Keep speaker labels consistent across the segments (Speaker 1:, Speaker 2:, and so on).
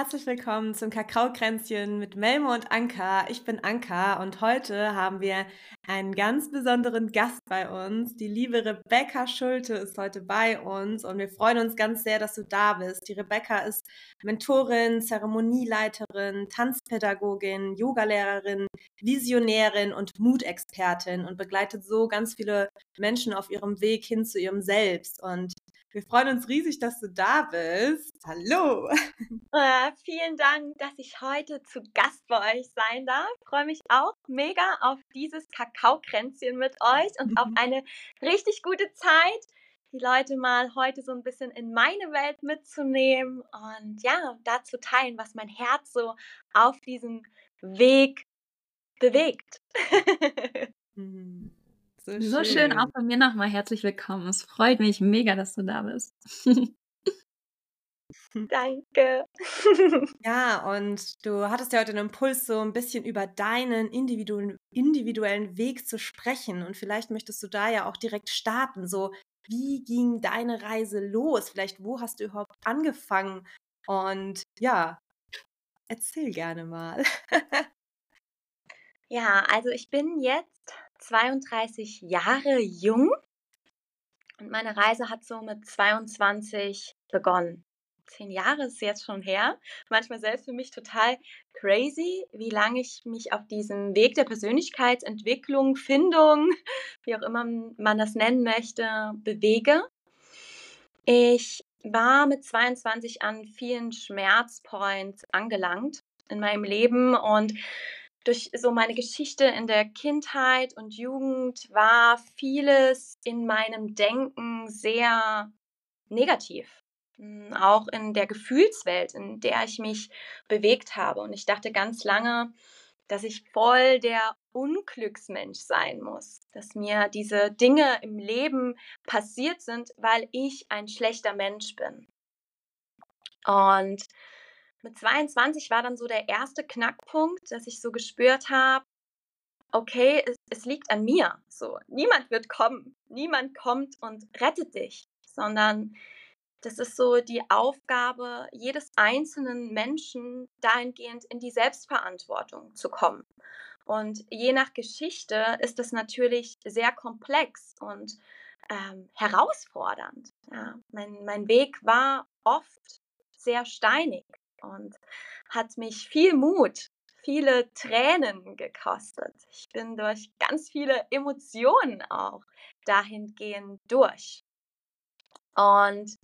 Speaker 1: herzlich willkommen zum Kakaokränzchen mit Melmo und Anka. Ich bin Anka und heute haben wir einen ganz besonderen Gast bei uns. Die liebe Rebecca Schulte ist heute bei uns und wir freuen uns ganz sehr, dass du da bist. Die Rebecca ist Mentorin, Zeremonieleiterin, Tanzpädagogin, Yogalehrerin, Visionärin und Mutexpertin und begleitet so ganz viele Menschen auf ihrem Weg hin zu ihrem Selbst. Und wir freuen uns riesig, dass du da bist. Hallo!
Speaker 2: Äh, vielen Dank, dass ich heute zu Gast bei euch sein darf. Ich freue mich auch mega auf dieses Kakaokränzchen mit euch und auf eine richtig gute Zeit, die Leute mal heute so ein bisschen in meine Welt mitzunehmen und ja, da zu teilen, was mein Herz so auf diesem Weg bewegt.
Speaker 3: Mhm. So schön. so schön. auch von mir nochmal herzlich willkommen. Es freut mich mega, dass du da bist.
Speaker 2: Danke.
Speaker 1: ja, und du hattest ja heute den Impuls, so ein bisschen über deinen individu individuellen Weg zu sprechen. Und vielleicht möchtest du da ja auch direkt starten. So, wie ging deine Reise los? Vielleicht, wo hast du überhaupt angefangen? Und ja, erzähl gerne mal.
Speaker 2: ja, also ich bin jetzt 32 Jahre jung und meine Reise hat so mit 22 begonnen zehn Jahre ist jetzt schon her. Manchmal selbst für mich total crazy, wie lange ich mich auf diesem Weg der Persönlichkeitsentwicklung, Findung, wie auch immer man das nennen möchte, bewege. Ich war mit 22 an vielen Schmerzpoints angelangt in meinem Leben und durch so meine Geschichte in der Kindheit und Jugend war vieles in meinem Denken sehr negativ. Hm, auch in der Gefühlswelt, in der ich mich bewegt habe. Und ich dachte ganz lange, dass ich voll der Unglücksmensch sein muss, dass mir diese Dinge im Leben passiert sind, weil ich ein schlechter Mensch bin. Und mit 22 war dann so der erste Knackpunkt, dass ich so gespürt habe, okay, es, es, liegt an mir. So, niemand wird kommen, niemand kommt und rettet dich, sondern das ist so die Aufgabe jedes einzelnen Menschen, dahingehend in die Selbstverantwortung zu kommen. Und je nach Geschichte ist das natürlich sehr komplex und ähm, herausfordernd. Ja, mein, mein Weg war oft sehr steinig und hat mich viel Mut, viele Tränen gekostet. Ich bin durch ganz viele Emotionen auch dahingehend durch. Und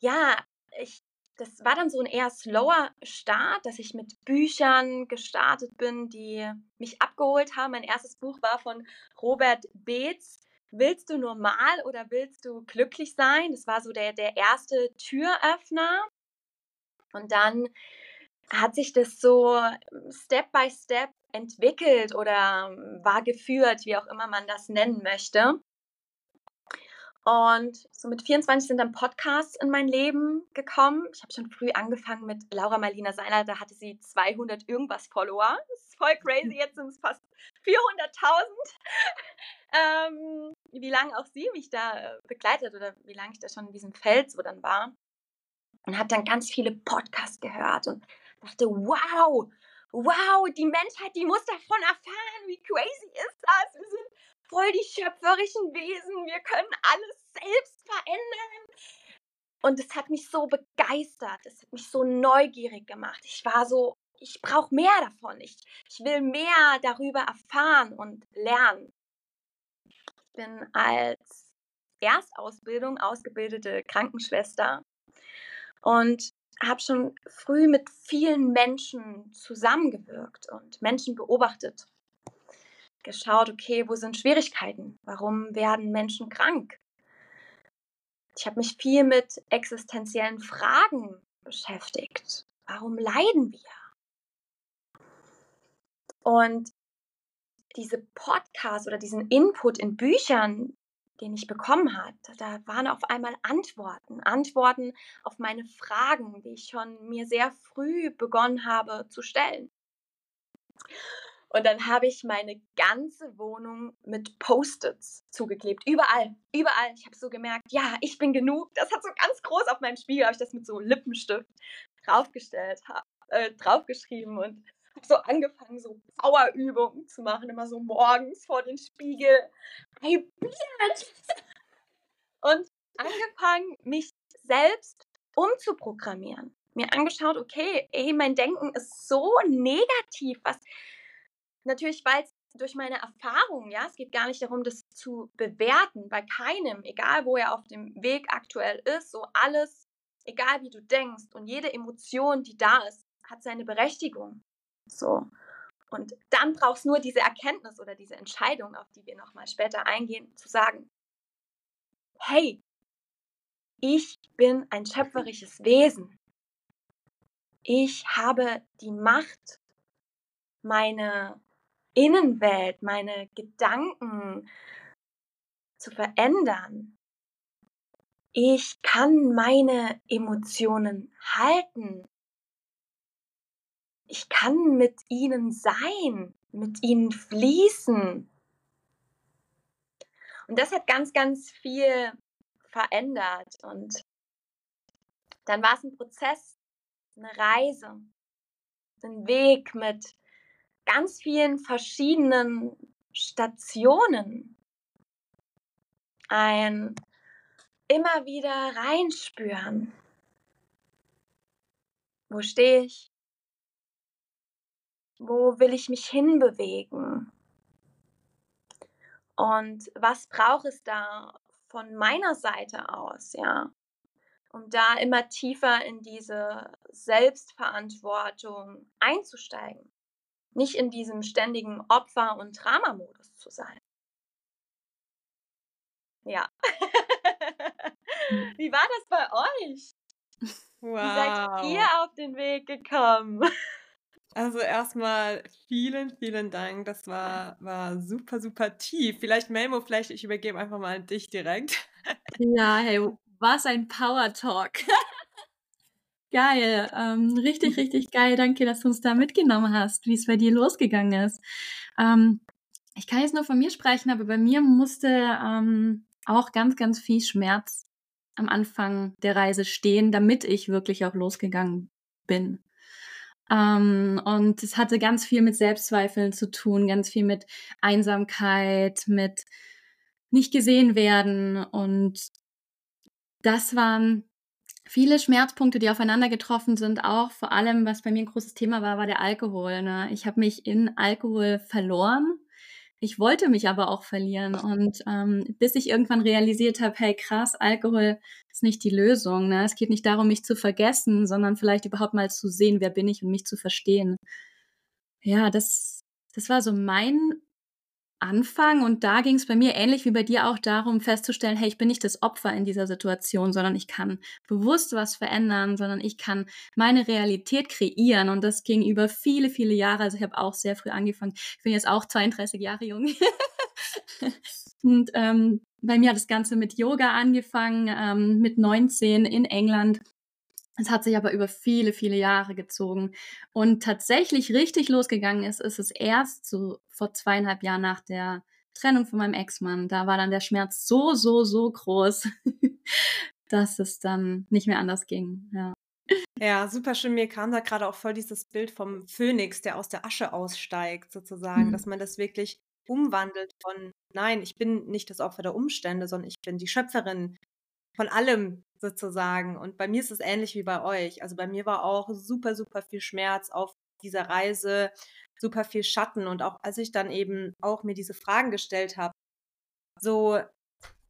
Speaker 2: ja, ich, das war dann so ein eher slower Start, dass ich mit Büchern gestartet bin, die mich abgeholt haben. Mein erstes Buch war von Robert Beetz. Willst du normal oder willst du glücklich sein? Das war so der, der erste Türöffner. Und dann hat sich das so Step by Step entwickelt oder war geführt, wie auch immer man das nennen möchte. Und so mit 24 sind dann Podcasts in mein Leben gekommen. Ich habe schon früh angefangen mit Laura Marlina Seiner, da hatte sie 200 irgendwas Follower. Das ist voll crazy, jetzt sind es fast 400.000. ähm, wie lange auch sie mich da äh, begleitet oder wie lange ich da schon in diesem Feld so dann war. Und habe dann ganz viele Podcasts gehört und dachte, wow, wow, die Menschheit, die muss davon erfahren, wie crazy ist das? Wir sind voll die schöpferischen Wesen, wir können alles selbst verändern. Und es hat mich so begeistert, es hat mich so neugierig gemacht. Ich war so, ich brauche mehr davon. Ich, ich will mehr darüber erfahren und lernen. Ich bin als Erstausbildung ausgebildete Krankenschwester und habe schon früh mit vielen Menschen zusammengewirkt und Menschen beobachtet geschaut, okay, wo sind Schwierigkeiten? Warum werden Menschen krank? Ich habe mich viel mit existenziellen Fragen beschäftigt. Warum leiden wir? Und diese Podcasts oder diesen Input in Büchern, den ich bekommen habe, da waren auf einmal Antworten, Antworten auf meine Fragen, die ich schon mir sehr früh begonnen habe zu stellen. Und dann habe ich meine ganze Wohnung mit Post-its zugeklebt. Überall, überall. Ich habe so gemerkt, ja, ich bin genug. Das hat so ganz groß auf meinem Spiegel, habe ich das mit so Lippenstift draufgestellt, äh, draufgeschrieben und habe so angefangen, so Powerübungen zu machen, immer so morgens vor den Spiegel. Hey! Und angefangen, mich selbst umzuprogrammieren. Mir angeschaut, okay, ey, mein Denken ist so negativ, was natürlich, weil es durch meine Erfahrungen, ja, es geht gar nicht darum, das zu bewerten, bei keinem, egal wo er auf dem Weg aktuell ist, so alles, egal wie du denkst und jede Emotion, die da ist, hat seine Berechtigung. So. Und dann brauchst du nur diese Erkenntnis oder diese Entscheidung, auf die wir nochmal später eingehen, zu sagen, hey, ich bin ein schöpferisches Wesen. Ich habe die Macht, meine Innenwelt, meine Gedanken zu verändern. Ich kann meine Emotionen halten. Ich kann mit ihnen sein, mit ihnen fließen. Und das hat ganz, ganz viel verändert. Und dann war es ein Prozess, eine Reise, ein Weg mit ganz vielen verschiedenen Stationen. Ein immer wieder reinspüren. Wo stehe ich? Wo will ich mich hinbewegen? Und was braucht es da von meiner Seite aus, ja? Um da immer tiefer in diese Selbstverantwortung einzusteigen nicht in diesem ständigen Opfer- und Dramamodus zu sein. Ja. Wie war das bei euch? Wow. Wie seid ihr auf den Weg gekommen?
Speaker 1: Also erstmal vielen, vielen Dank. Das war, war super, super tief. Vielleicht Melmo, vielleicht ich übergebe einfach mal an dich direkt.
Speaker 3: Ja, hey, was ein Power Talk. Geil, ähm, richtig, richtig geil. Danke, dass du uns da mitgenommen hast, wie es bei dir losgegangen ist. Ähm, ich kann jetzt nur von mir sprechen, aber bei mir musste ähm, auch ganz, ganz viel Schmerz am Anfang der Reise stehen, damit ich wirklich auch losgegangen bin. Ähm, und es hatte ganz viel mit Selbstzweifeln zu tun, ganz viel mit Einsamkeit, mit nicht gesehen werden. Und das waren viele Schmerzpunkte, die aufeinander getroffen sind, auch vor allem, was bei mir ein großes Thema war, war der Alkohol. Ne? Ich habe mich in Alkohol verloren. Ich wollte mich aber auch verlieren. Und ähm, bis ich irgendwann realisiert habe, hey krass, Alkohol ist nicht die Lösung. Ne? Es geht nicht darum, mich zu vergessen, sondern vielleicht überhaupt mal zu sehen, wer bin ich und mich zu verstehen. Ja, das, das war so mein Anfang und da ging es bei mir ähnlich wie bei dir auch darum festzustellen, hey, ich bin nicht das Opfer in dieser Situation, sondern ich kann bewusst was verändern, sondern ich kann meine Realität kreieren und das ging über viele, viele Jahre. Also ich habe auch sehr früh angefangen. Ich bin jetzt auch 32 Jahre jung. und ähm, bei mir hat das Ganze mit Yoga angefangen, ähm, mit 19 in England es hat sich aber über viele, viele Jahre gezogen. Und tatsächlich richtig losgegangen ist, ist es erst so vor zweieinhalb Jahren nach der Trennung von meinem Ex-Mann. Da war dann der Schmerz so, so, so groß, dass es dann nicht mehr anders ging. Ja.
Speaker 1: Ja, super schön. Mir kam da gerade auch voll dieses Bild vom Phönix, der aus der Asche aussteigt, sozusagen, mhm. dass man das wirklich umwandelt von, nein, ich bin nicht das Opfer der Umstände, sondern ich bin die Schöpferin von allem, sozusagen. Und bei mir ist es ähnlich wie bei euch. Also bei mir war auch super, super viel Schmerz auf dieser Reise, super viel Schatten. Und auch als ich dann eben auch mir diese Fragen gestellt habe, so,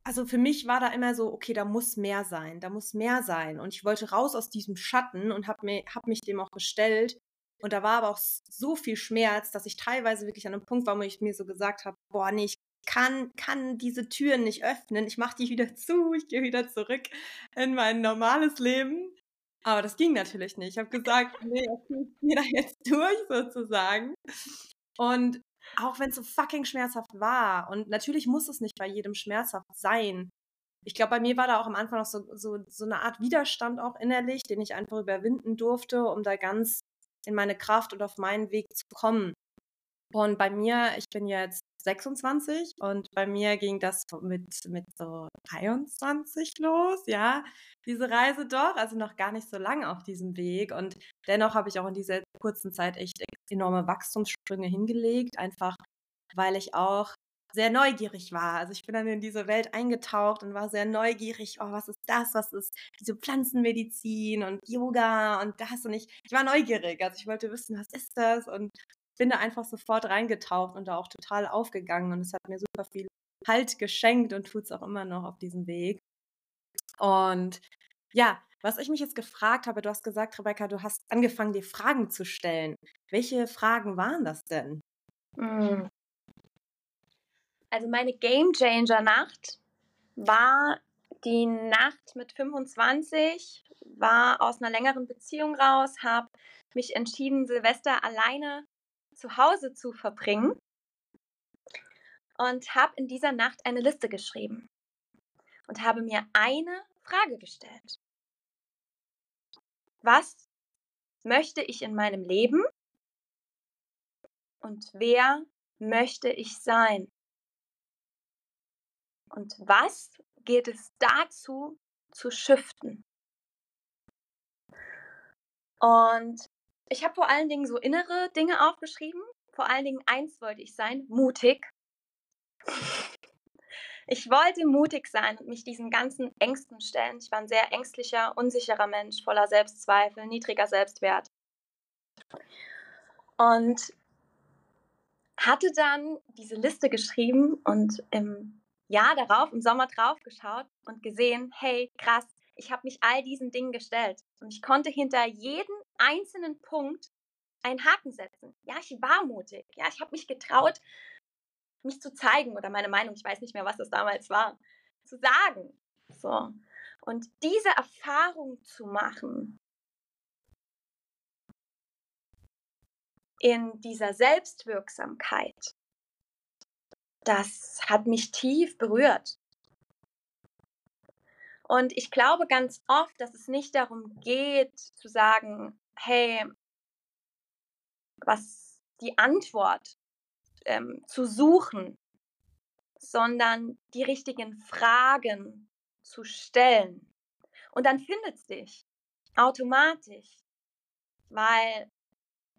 Speaker 1: also für mich war da immer so, okay, da muss mehr sein, da muss mehr sein. Und ich wollte raus aus diesem Schatten und habe hab mich dem auch gestellt. Und da war aber auch so viel Schmerz, dass ich teilweise wirklich an einem Punkt war, wo ich mir so gesagt habe, boah, nee, ich kann, kann diese Türen nicht öffnen. Ich mache die wieder zu, ich gehe wieder zurück in mein normales Leben. Aber das ging natürlich nicht. Ich habe gesagt, nee, ich gehe da jetzt durch sozusagen. Und auch wenn es so fucking schmerzhaft war, und natürlich muss es nicht bei jedem schmerzhaft sein. Ich glaube, bei mir war da auch am Anfang noch so, so, so eine Art Widerstand auch innerlich, den ich einfach überwinden durfte, um da ganz in meine Kraft und auf meinen Weg zu kommen. Und bei mir, ich bin jetzt 26 und bei mir ging das mit, mit so 23 los, ja, diese Reise doch, also noch gar nicht so lange auf diesem Weg und dennoch habe ich auch in dieser kurzen Zeit echt enorme Wachstumssprünge hingelegt, einfach weil ich auch sehr neugierig war. Also ich bin dann in diese Welt eingetaucht und war sehr neugierig, oh, was ist das, was ist diese Pflanzenmedizin und Yoga und das und ich, ich war neugierig, also ich wollte wissen, was ist das und bin da einfach sofort reingetaucht und da auch total aufgegangen und es hat mir super viel Halt geschenkt und tut es auch immer noch auf diesem Weg. Und ja, was ich mich jetzt gefragt habe, du hast gesagt, Rebecca, du hast angefangen, dir Fragen zu stellen. Welche Fragen waren das denn?
Speaker 2: Hm. Also meine Game Changer Nacht war die Nacht mit 25, war aus einer längeren Beziehung raus, habe mich entschieden, Silvester alleine zu Hause zu verbringen und habe in dieser Nacht eine Liste geschrieben und habe mir eine Frage gestellt. Was möchte ich in meinem Leben und wer möchte ich sein? Und was geht es dazu zu shiften? Und ich habe vor allen Dingen so innere Dinge aufgeschrieben. Vor allen Dingen eins wollte ich sein, mutig. Ich wollte mutig sein und mich diesen ganzen Ängsten stellen. Ich war ein sehr ängstlicher, unsicherer Mensch, voller Selbstzweifel, niedriger Selbstwert. Und hatte dann diese Liste geschrieben und im Jahr darauf, im Sommer drauf geschaut und gesehen, hey, krass, ich habe mich all diesen Dingen gestellt und ich konnte hinter jedem einzelnen Punkt einen Haken setzen. Ja, ich war mutig. Ja, ich habe mich getraut, mich zu zeigen oder meine Meinung, ich weiß nicht mehr, was das damals war, zu sagen. So. Und diese Erfahrung zu machen in dieser Selbstwirksamkeit, das hat mich tief berührt. Und ich glaube ganz oft, dass es nicht darum geht, zu sagen, hey, was die Antwort ähm, zu suchen, sondern die richtigen Fragen zu stellen. Und dann findet es dich automatisch, weil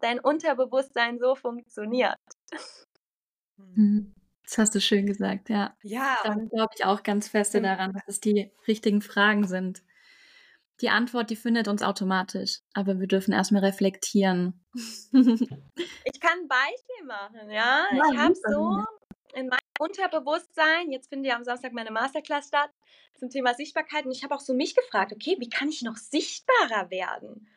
Speaker 2: dein Unterbewusstsein so funktioniert.
Speaker 3: Mhm. Das hast du schön gesagt, ja.
Speaker 1: Ja.
Speaker 3: Dann glaube ich auch ganz feste daran, dass es die richtigen Fragen sind. Die Antwort, die findet uns automatisch, aber wir dürfen erstmal reflektieren.
Speaker 2: ich kann ein Beispiel machen, ja. ja ich habe so in meinem Unterbewusstsein, jetzt findet ja am Samstag meine Masterclass statt zum Thema Sichtbarkeit und ich habe auch so mich gefragt, okay, wie kann ich noch sichtbarer werden?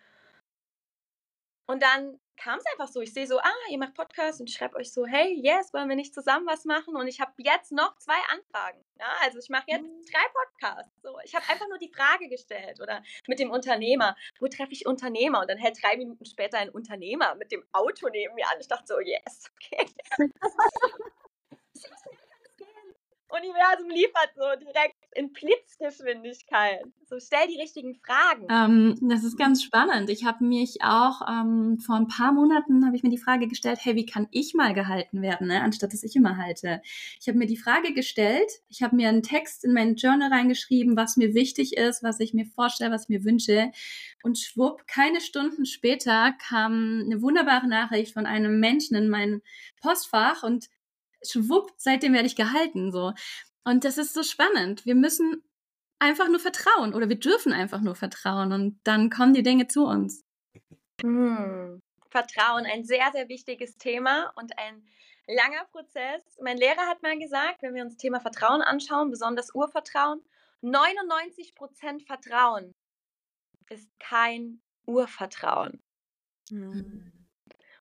Speaker 2: Und dann kam es einfach so. Ich sehe so, ah, ihr macht Podcast und ich schreibe euch so, hey, yes, wollen wir nicht zusammen was machen? Und ich habe jetzt noch zwei Anfragen. Ja, also ich mache jetzt mhm. drei Podcasts. So, ich habe einfach nur die Frage gestellt oder mit dem Unternehmer, wo treffe ich Unternehmer? Und dann hält drei Minuten später ein Unternehmer mit dem Auto neben mir an. Ich dachte so, yes, okay. Universum liefert so direkt in Blitzgeschwindigkeit. So stell die richtigen Fragen.
Speaker 3: Ähm, das ist ganz spannend. Ich habe mich auch ähm, vor ein paar Monaten habe ich mir die Frage gestellt, hey, wie kann ich mal gehalten werden, ne? anstatt dass ich immer halte. Ich habe mir die Frage gestellt. Ich habe mir einen Text in mein Journal reingeschrieben, was mir wichtig ist, was ich mir vorstelle, was ich mir wünsche. Und schwupp, keine Stunden später kam eine wunderbare Nachricht von einem Menschen in mein Postfach und schwupp, seitdem werde ich gehalten, so. Und das ist so spannend. Wir müssen einfach nur vertrauen oder wir dürfen einfach nur vertrauen und dann kommen die Dinge zu uns.
Speaker 2: Hm. Vertrauen, ein sehr, sehr wichtiges Thema und ein langer Prozess. Mein Lehrer hat mal gesagt, wenn wir uns das Thema Vertrauen anschauen, besonders Urvertrauen, 99 Prozent Vertrauen ist kein Urvertrauen. Hm.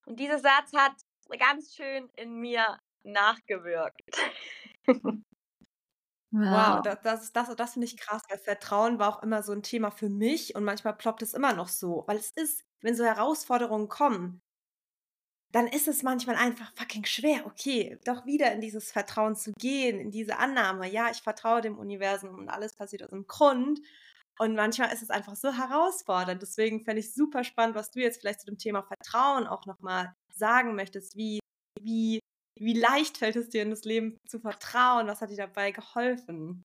Speaker 2: Und dieser Satz hat ganz schön in mir nachgewirkt.
Speaker 1: Wow, das, das, das, das finde ich krass, weil Vertrauen war auch immer so ein Thema für mich und manchmal ploppt es immer noch so, weil es ist, wenn so Herausforderungen kommen, dann ist es manchmal einfach fucking schwer, okay, doch wieder in dieses Vertrauen zu gehen, in diese Annahme, ja, ich vertraue dem Universum und alles passiert aus dem Grund. Und manchmal ist es einfach so herausfordernd. Deswegen fände ich super spannend, was du jetzt vielleicht zu dem Thema Vertrauen auch nochmal sagen möchtest. Wie, wie wie leicht fällt es dir in das Leben zu vertrauen? Was hat dir dabei geholfen?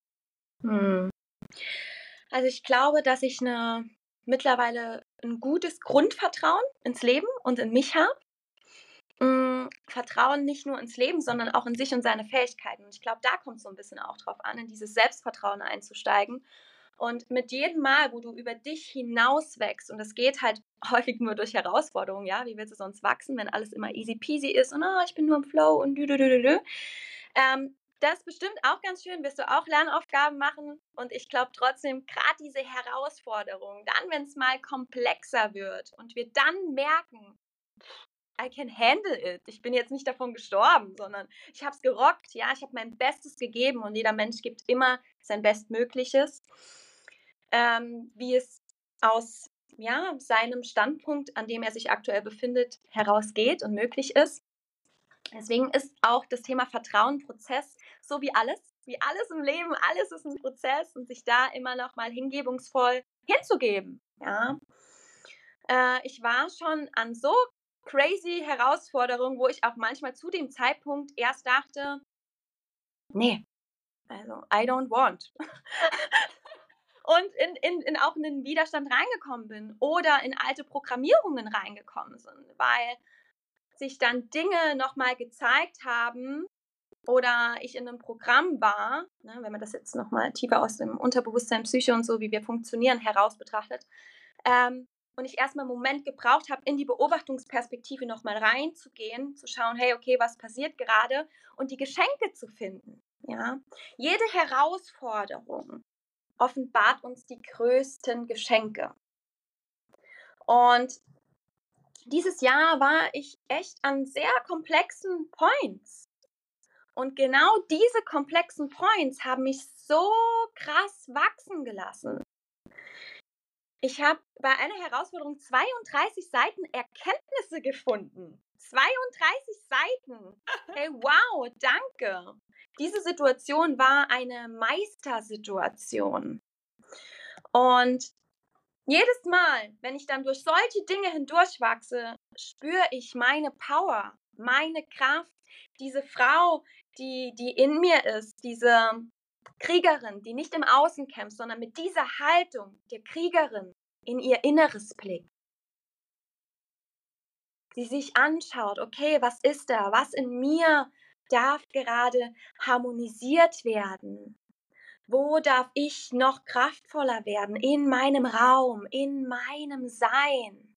Speaker 2: Hm. Also ich glaube, dass ich eine mittlerweile ein gutes Grundvertrauen ins Leben und in mich habe. Mm, Vertrauen nicht nur ins Leben, sondern auch in sich und seine Fähigkeiten. Und ich glaube, da kommt es so ein bisschen auch drauf an, in dieses Selbstvertrauen einzusteigen. Und mit jedem Mal, wo du über dich hinaus wächst, und das geht halt häufig nur durch Herausforderungen, ja, wie willst du sonst wachsen, wenn alles immer easy peasy ist und oh, ich bin nur im Flow und dü, dü, dü, dü. Ähm, das ist bestimmt auch ganz schön, wirst du auch Lernaufgaben machen. Und ich glaube trotzdem, gerade diese Herausforderung, dann, wenn es mal komplexer wird und wir dann merken, I can handle it. Ich bin jetzt nicht davon gestorben, sondern ich habe es gerockt. Ja, ich habe mein Bestes gegeben und jeder Mensch gibt immer sein Bestmögliches. Ähm, wie es aus ja, seinem Standpunkt, an dem er sich aktuell befindet, herausgeht und möglich ist. Deswegen ist auch das Thema Vertrauen Prozess, so wie alles, wie alles im Leben, alles ist ein Prozess und sich da immer noch mal hingebungsvoll hinzugeben. Ja. Äh, ich war schon an so crazy Herausforderungen, wo ich auch manchmal zu dem Zeitpunkt erst dachte, nee, also I don't want. und in, in, in auch in den Widerstand reingekommen bin oder in alte Programmierungen reingekommen sind, weil sich dann Dinge nochmal gezeigt haben oder ich in einem Programm war, ne, wenn man das jetzt nochmal tiefer aus dem Unterbewusstsein, Psyche und so, wie wir funktionieren, heraus betrachtet, ähm, und ich erstmal einen Moment gebraucht habe, in die Beobachtungsperspektive nochmal reinzugehen, zu schauen, hey, okay, was passiert gerade und die Geschenke zu finden. Ja? Jede Herausforderung offenbart uns die größten Geschenke. Und dieses Jahr war ich echt an sehr komplexen Points. Und genau diese komplexen Points haben mich so krass wachsen gelassen. Ich habe bei einer Herausforderung 32 Seiten Erkenntnisse gefunden. 32 Seiten. Hey, wow, danke. Diese Situation war eine Meistersituation. Und jedes Mal, wenn ich dann durch solche Dinge hindurchwachse, spüre ich meine Power, meine Kraft, diese Frau, die, die in mir ist, diese Kriegerin, die nicht im Außen kämpft, sondern mit dieser Haltung der Kriegerin in ihr Inneres blickt. Sie sich anschaut, okay, was ist da? Was in mir darf gerade harmonisiert werden? Wo darf ich noch kraftvoller werden in meinem Raum, in meinem Sein?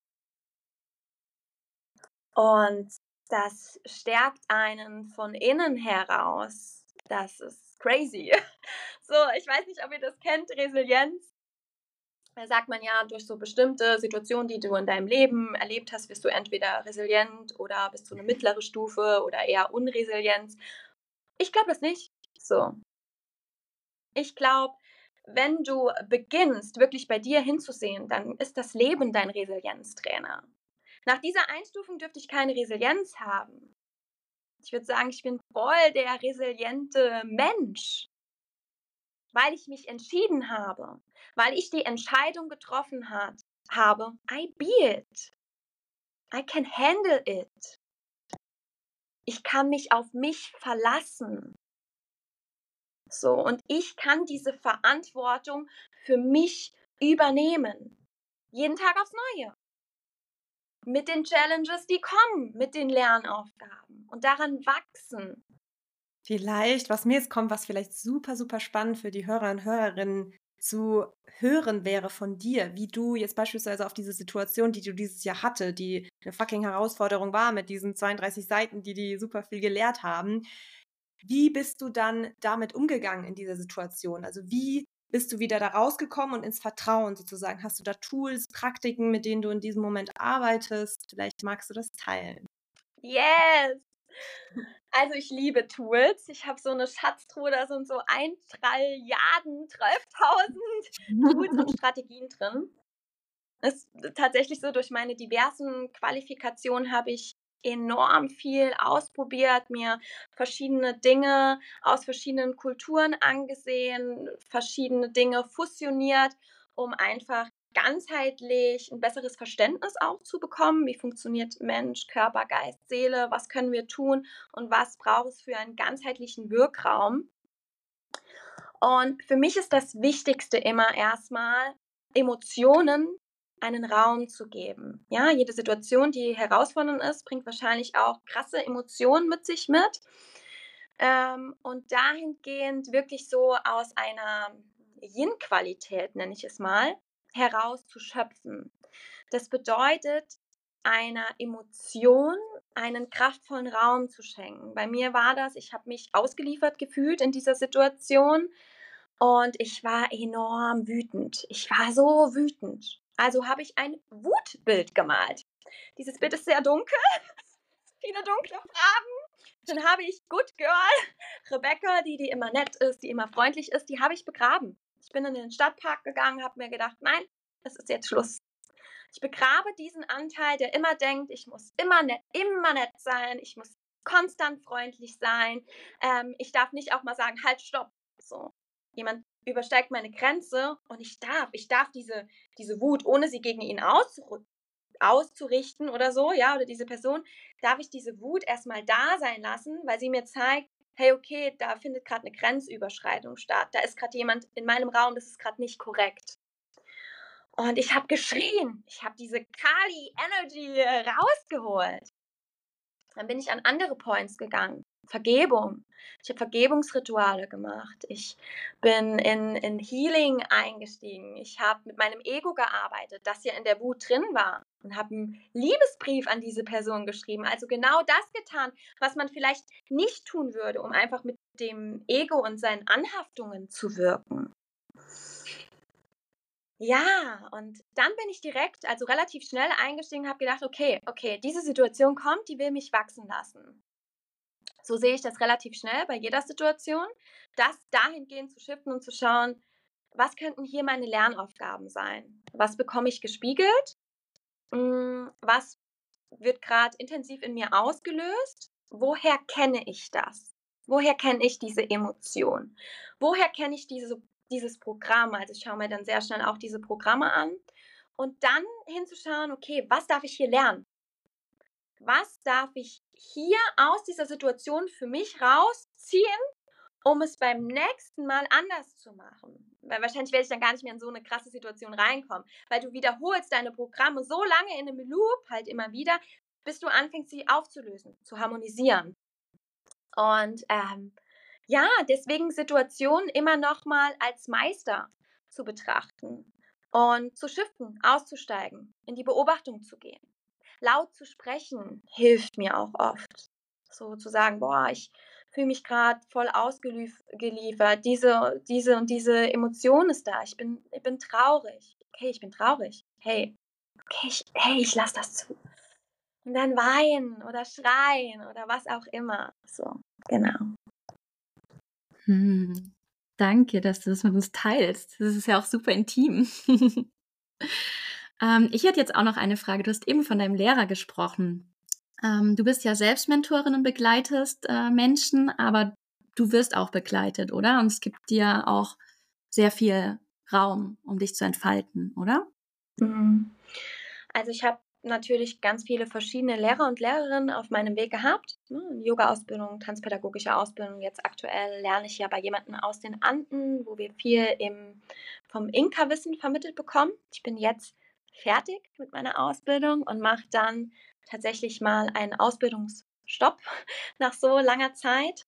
Speaker 2: Und das stärkt einen von innen heraus. Das ist crazy. So, ich weiß nicht, ob ihr das kennt, Resilienz. Da sagt man ja, durch so bestimmte Situationen, die du in deinem Leben erlebt hast, wirst du entweder resilient oder bist du eine mittlere Stufe oder eher unresilient. Ich glaube das nicht. So, ich glaube, wenn du beginnst, wirklich bei dir hinzusehen, dann ist das Leben dein Resilienztrainer. Nach dieser Einstufung dürfte ich keine Resilienz haben. Ich würde sagen, ich bin voll der resiliente Mensch, weil ich mich entschieden habe, weil ich die Entscheidung getroffen hat, habe, I be it. I can handle it. Ich kann mich auf mich verlassen. So, und ich kann diese Verantwortung für mich übernehmen. Jeden Tag aufs Neue. Mit den Challenges, die kommen, mit den Lernaufgaben und daran wachsen.
Speaker 1: Vielleicht, was mir jetzt kommt, was vielleicht super, super spannend für die Hörer und Hörerinnen zu hören wäre von dir, wie du jetzt beispielsweise auf diese Situation, die du dieses Jahr hatte, die eine fucking Herausforderung war mit diesen 32 Seiten, die die super viel gelehrt haben, wie bist du dann damit umgegangen in dieser Situation? Also wie bist du wieder da rausgekommen und ins Vertrauen sozusagen? Hast du da Tools, Praktiken, mit denen du in diesem Moment arbeitest? Vielleicht magst du das teilen.
Speaker 2: Yes! Also ich liebe Tools. Ich habe so eine Schatztruhe, da sind so ein Trilliarden, 12.000 Tools und Strategien drin. Es ist tatsächlich so, durch meine diversen Qualifikationen habe ich enorm viel ausprobiert, mir verschiedene Dinge aus verschiedenen Kulturen angesehen, verschiedene Dinge fusioniert, um einfach ganzheitlich ein besseres Verständnis auch zu bekommen. Wie funktioniert Mensch, Körper, Geist, Seele? Was können wir tun und was braucht es für einen ganzheitlichen Wirkraum? Und für mich ist das Wichtigste immer erstmal, Emotionen einen Raum zu geben. Ja, jede Situation, die herausfordernd ist, bringt wahrscheinlich auch krasse Emotionen mit sich mit. Ähm, und dahingehend wirklich so aus einer Yin-Qualität, nenne ich es mal, herauszuschöpfen. Das bedeutet, einer Emotion einen kraftvollen Raum zu schenken. Bei mir war das, ich habe mich ausgeliefert gefühlt in dieser Situation und ich war enorm wütend. Ich war so wütend. Also habe ich ein Wutbild gemalt. Dieses Bild ist sehr dunkel, viele dunkle Farben. Dann habe ich Good Girl, Rebecca, die, die immer nett ist, die immer freundlich ist, die habe ich begraben. Ich bin in den Stadtpark gegangen, habe mir gedacht, nein, es ist jetzt Schluss. Ich begrabe diesen Anteil, der immer denkt, ich muss immer nett, immer nett sein, ich muss konstant freundlich sein. Ähm, ich darf nicht auch mal sagen, halt, stopp. So, jemand übersteigt meine Grenze und ich darf, ich darf diese, diese Wut, ohne sie gegen ihn auszurichten oder so, ja, oder diese Person, darf ich diese Wut erstmal da sein lassen, weil sie mir zeigt, hey, okay, da findet gerade eine Grenzüberschreitung statt. Da ist gerade jemand in meinem Raum, das ist gerade nicht korrekt. Und ich habe geschrien. Ich habe diese Kali Energy rausgeholt. Dann bin ich an andere Points gegangen. Vergebung. Ich habe Vergebungsrituale gemacht. Ich bin in, in Healing eingestiegen. Ich habe mit meinem Ego gearbeitet, das ja in der Wut drin war. Und habe einen Liebesbrief an diese Person geschrieben. Also genau das getan, was man vielleicht nicht tun würde, um einfach mit dem Ego und seinen Anhaftungen zu wirken. Ja, und dann bin ich direkt, also relativ schnell eingestiegen, habe gedacht, okay, okay, diese Situation kommt, die will mich wachsen lassen. So sehe ich das relativ schnell bei jeder Situation, das dahingehend zu shiften und zu schauen, was könnten hier meine Lernaufgaben sein? Was bekomme ich gespiegelt? Hm, was wird gerade intensiv in mir ausgelöst? Woher kenne ich das? Woher kenne ich diese Emotion? Woher kenne ich diese, dieses Programm? Also ich schaue mir dann sehr schnell auch diese Programme an und dann hinzuschauen, okay, was darf ich hier lernen? was darf ich hier aus dieser Situation für mich rausziehen, um es beim nächsten Mal anders zu machen. Weil wahrscheinlich werde ich dann gar nicht mehr in so eine krasse Situation reinkommen, weil du wiederholst deine Programme so lange in einem Loop halt immer wieder, bis du anfängst, sie aufzulösen, zu harmonisieren. Und ähm, ja, deswegen Situationen immer nochmal als Meister zu betrachten und zu shiften, auszusteigen, in die Beobachtung zu gehen laut zu sprechen hilft mir auch oft. So zu sagen, boah, ich fühle mich gerade voll ausgeliefert, diese, diese und diese Emotion ist da, ich bin, ich bin traurig. Okay, ich bin traurig. Hey, okay, ich, hey, ich lasse das zu. Und dann weinen oder schreien oder was auch immer. So, genau.
Speaker 3: Hm, danke, dass du das mit uns teilst. Das ist ja auch super intim. Ähm, ich hätte jetzt auch noch eine Frage. Du hast eben von deinem Lehrer gesprochen. Ähm, du bist ja selbst Mentorin und begleitest äh, Menschen, aber du wirst auch begleitet, oder? Und es gibt dir auch sehr viel Raum, um dich zu entfalten, oder?
Speaker 2: Mhm. Also ich habe natürlich ganz viele verschiedene Lehrer und Lehrerinnen auf meinem Weg gehabt. Ne? Yoga-Ausbildung, tanzpädagogische Ausbildung. Jetzt aktuell lerne ich ja bei jemandem aus den Anden, wo wir viel im, vom Inka-Wissen vermittelt bekommen. Ich bin jetzt fertig mit meiner Ausbildung und mache dann tatsächlich mal einen Ausbildungsstopp nach so langer Zeit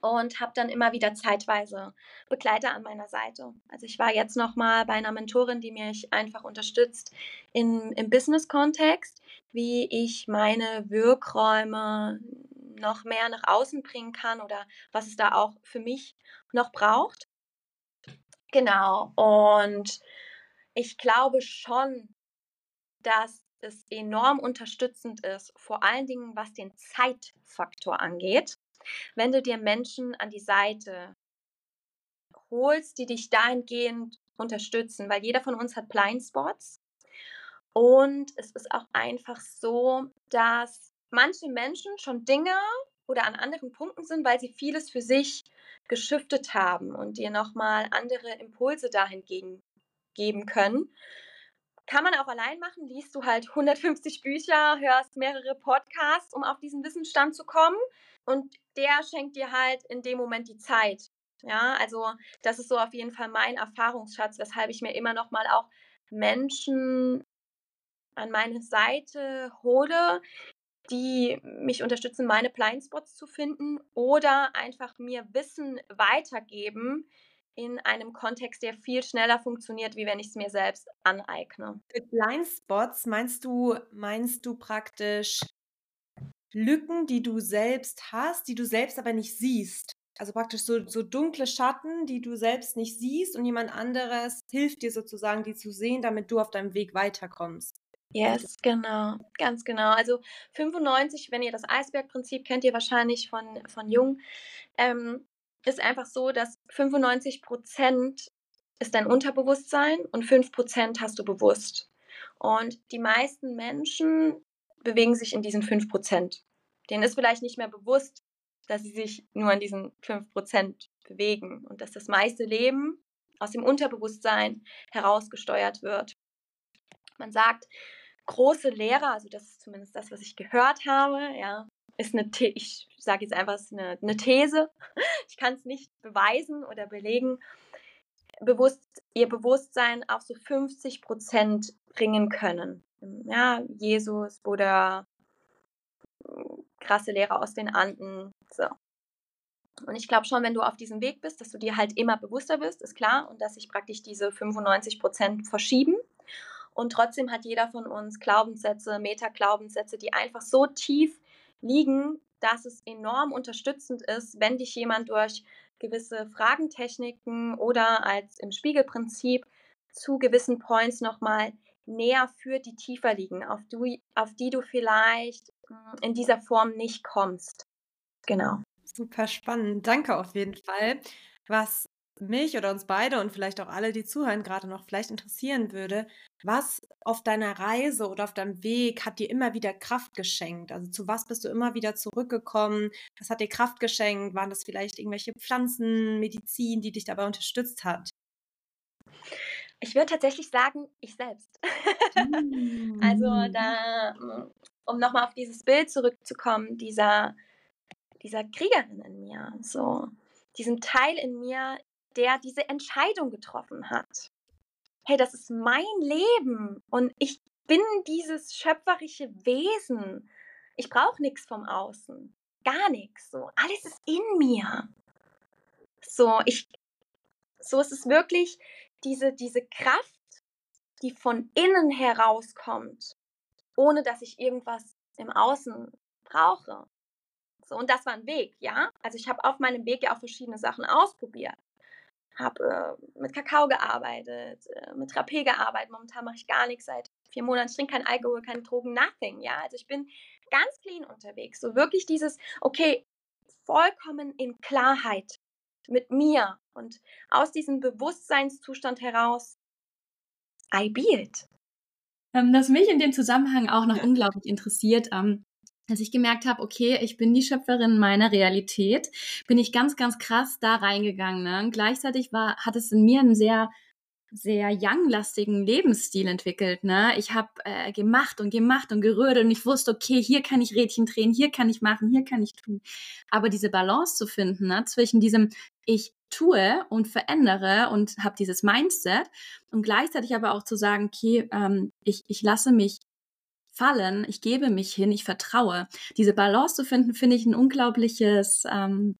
Speaker 2: und habe dann immer wieder zeitweise Begleiter an meiner Seite. Also ich war jetzt noch mal bei einer Mentorin, die mich einfach unterstützt in, im Business-Kontext, wie ich meine Wirkräume noch mehr nach außen bringen kann oder was es da auch für mich noch braucht. Genau. Und ich glaube schon, dass es enorm unterstützend ist, vor allen Dingen was den Zeitfaktor angeht, wenn du dir Menschen an die Seite holst, die dich dahingehend unterstützen, weil jeder von uns hat Blindspots. Und es ist auch einfach so, dass manche Menschen schon Dinge oder an anderen Punkten sind, weil sie vieles für sich geschiftet haben und dir nochmal andere Impulse dahingegen geben können. Kann man auch allein machen, liest du halt 150 Bücher, hörst mehrere Podcasts, um auf diesen Wissensstand zu kommen. Und der schenkt dir halt in dem Moment die Zeit. Ja, also das ist so auf jeden Fall mein Erfahrungsschatz, weshalb ich mir immer noch mal auch Menschen an meine Seite hole, die mich unterstützen, meine Blindspots zu finden oder einfach mir Wissen weitergeben in einem Kontext, der viel schneller funktioniert, wie wenn ich es mir selbst aneigne.
Speaker 1: Mit Blindspots meinst du, meinst du praktisch Lücken, die du selbst hast, die du selbst aber nicht siehst? Also praktisch so, so dunkle Schatten, die du selbst nicht siehst und jemand anderes hilft dir sozusagen, die zu sehen, damit du auf deinem Weg weiterkommst.
Speaker 2: Yes, genau, ganz genau. Also 95, wenn ihr das Eisbergprinzip kennt, ihr wahrscheinlich von, von Jung, ähm, ist einfach so, dass 95 Prozent ist dein Unterbewusstsein und 5 Prozent hast du bewusst. Und die meisten Menschen bewegen sich in diesen 5 Prozent. Denen ist vielleicht nicht mehr bewusst, dass sie sich nur in diesen 5 Prozent bewegen und dass das meiste Leben aus dem Unterbewusstsein herausgesteuert wird. Man sagt, große Lehrer, also das ist zumindest das, was ich gehört habe, ja, ist eine, The ich sage jetzt einfach, ist eine, eine These. Ich kann es nicht beweisen oder belegen. Bewusst, ihr Bewusstsein auf so 50 Prozent bringen können. Ja, Jesus, Buddha, krasse Lehrer aus den Anden. So. Und ich glaube schon, wenn du auf diesem Weg bist, dass du dir halt immer bewusster wirst, ist klar, und dass sich praktisch diese 95 Prozent verschieben. Und trotzdem hat jeder von uns Glaubenssätze, Meta-Glaubenssätze, die einfach so tief liegen, dass es enorm unterstützend ist, wenn dich jemand durch gewisse Fragentechniken oder als im Spiegelprinzip zu gewissen Points nochmal näher führt, die tiefer liegen, auf, du, auf die du vielleicht hm, in dieser Form nicht kommst. Genau.
Speaker 1: Super spannend. Danke auf jeden Fall. Was mich oder uns beide und vielleicht auch alle, die zuhören, gerade noch vielleicht interessieren würde, was auf deiner Reise oder auf deinem Weg hat dir immer wieder Kraft geschenkt? Also zu was bist du immer wieder zurückgekommen? Was hat dir Kraft geschenkt? Waren das vielleicht irgendwelche Pflanzen, Medizin, die dich dabei unterstützt hat?
Speaker 2: Ich würde tatsächlich sagen, ich selbst. also mm. da, um nochmal auf dieses Bild zurückzukommen, dieser, dieser Kriegerin in mir, so diesem Teil in mir, der diese Entscheidung getroffen hat. Hey, das ist mein Leben und ich bin dieses schöpferische Wesen. Ich brauche nichts vom Außen. Gar nichts. So, alles ist in mir. So, ich, so ist es wirklich diese, diese Kraft, die von innen herauskommt, ohne dass ich irgendwas im Außen brauche. So, und das war ein Weg, ja. Also ich habe auf meinem Weg ja auch verschiedene Sachen ausprobiert habe äh, mit Kakao gearbeitet, äh, mit Rapé gearbeitet. Momentan mache ich gar nichts seit vier Monaten. Ich trinke kein Alkohol, keine Drogen, nothing. Ja, also ich bin ganz clean unterwegs. So wirklich dieses, okay, vollkommen in Klarheit mit mir und aus diesem Bewusstseinszustand heraus, I be it.
Speaker 3: Was mich in dem Zusammenhang auch noch unglaublich interessiert, ähm, als ich gemerkt habe, okay, ich bin die Schöpferin meiner Realität, bin ich ganz, ganz krass da reingegangen. Ne? Und gleichzeitig war, hat es in mir einen sehr, sehr young-lastigen Lebensstil entwickelt. Ne? Ich habe äh, gemacht und gemacht und gerührt und ich wusste, okay, hier kann ich Rädchen drehen, hier kann ich machen, hier kann ich tun. Aber diese Balance zu finden ne, zwischen diesem, ich tue und verändere und habe dieses Mindset und gleichzeitig aber auch zu sagen, okay, ähm, ich, ich lasse mich fallen, ich gebe mich hin, ich vertraue. Diese Balance zu finden, finde ich ein unglaubliches, ähm,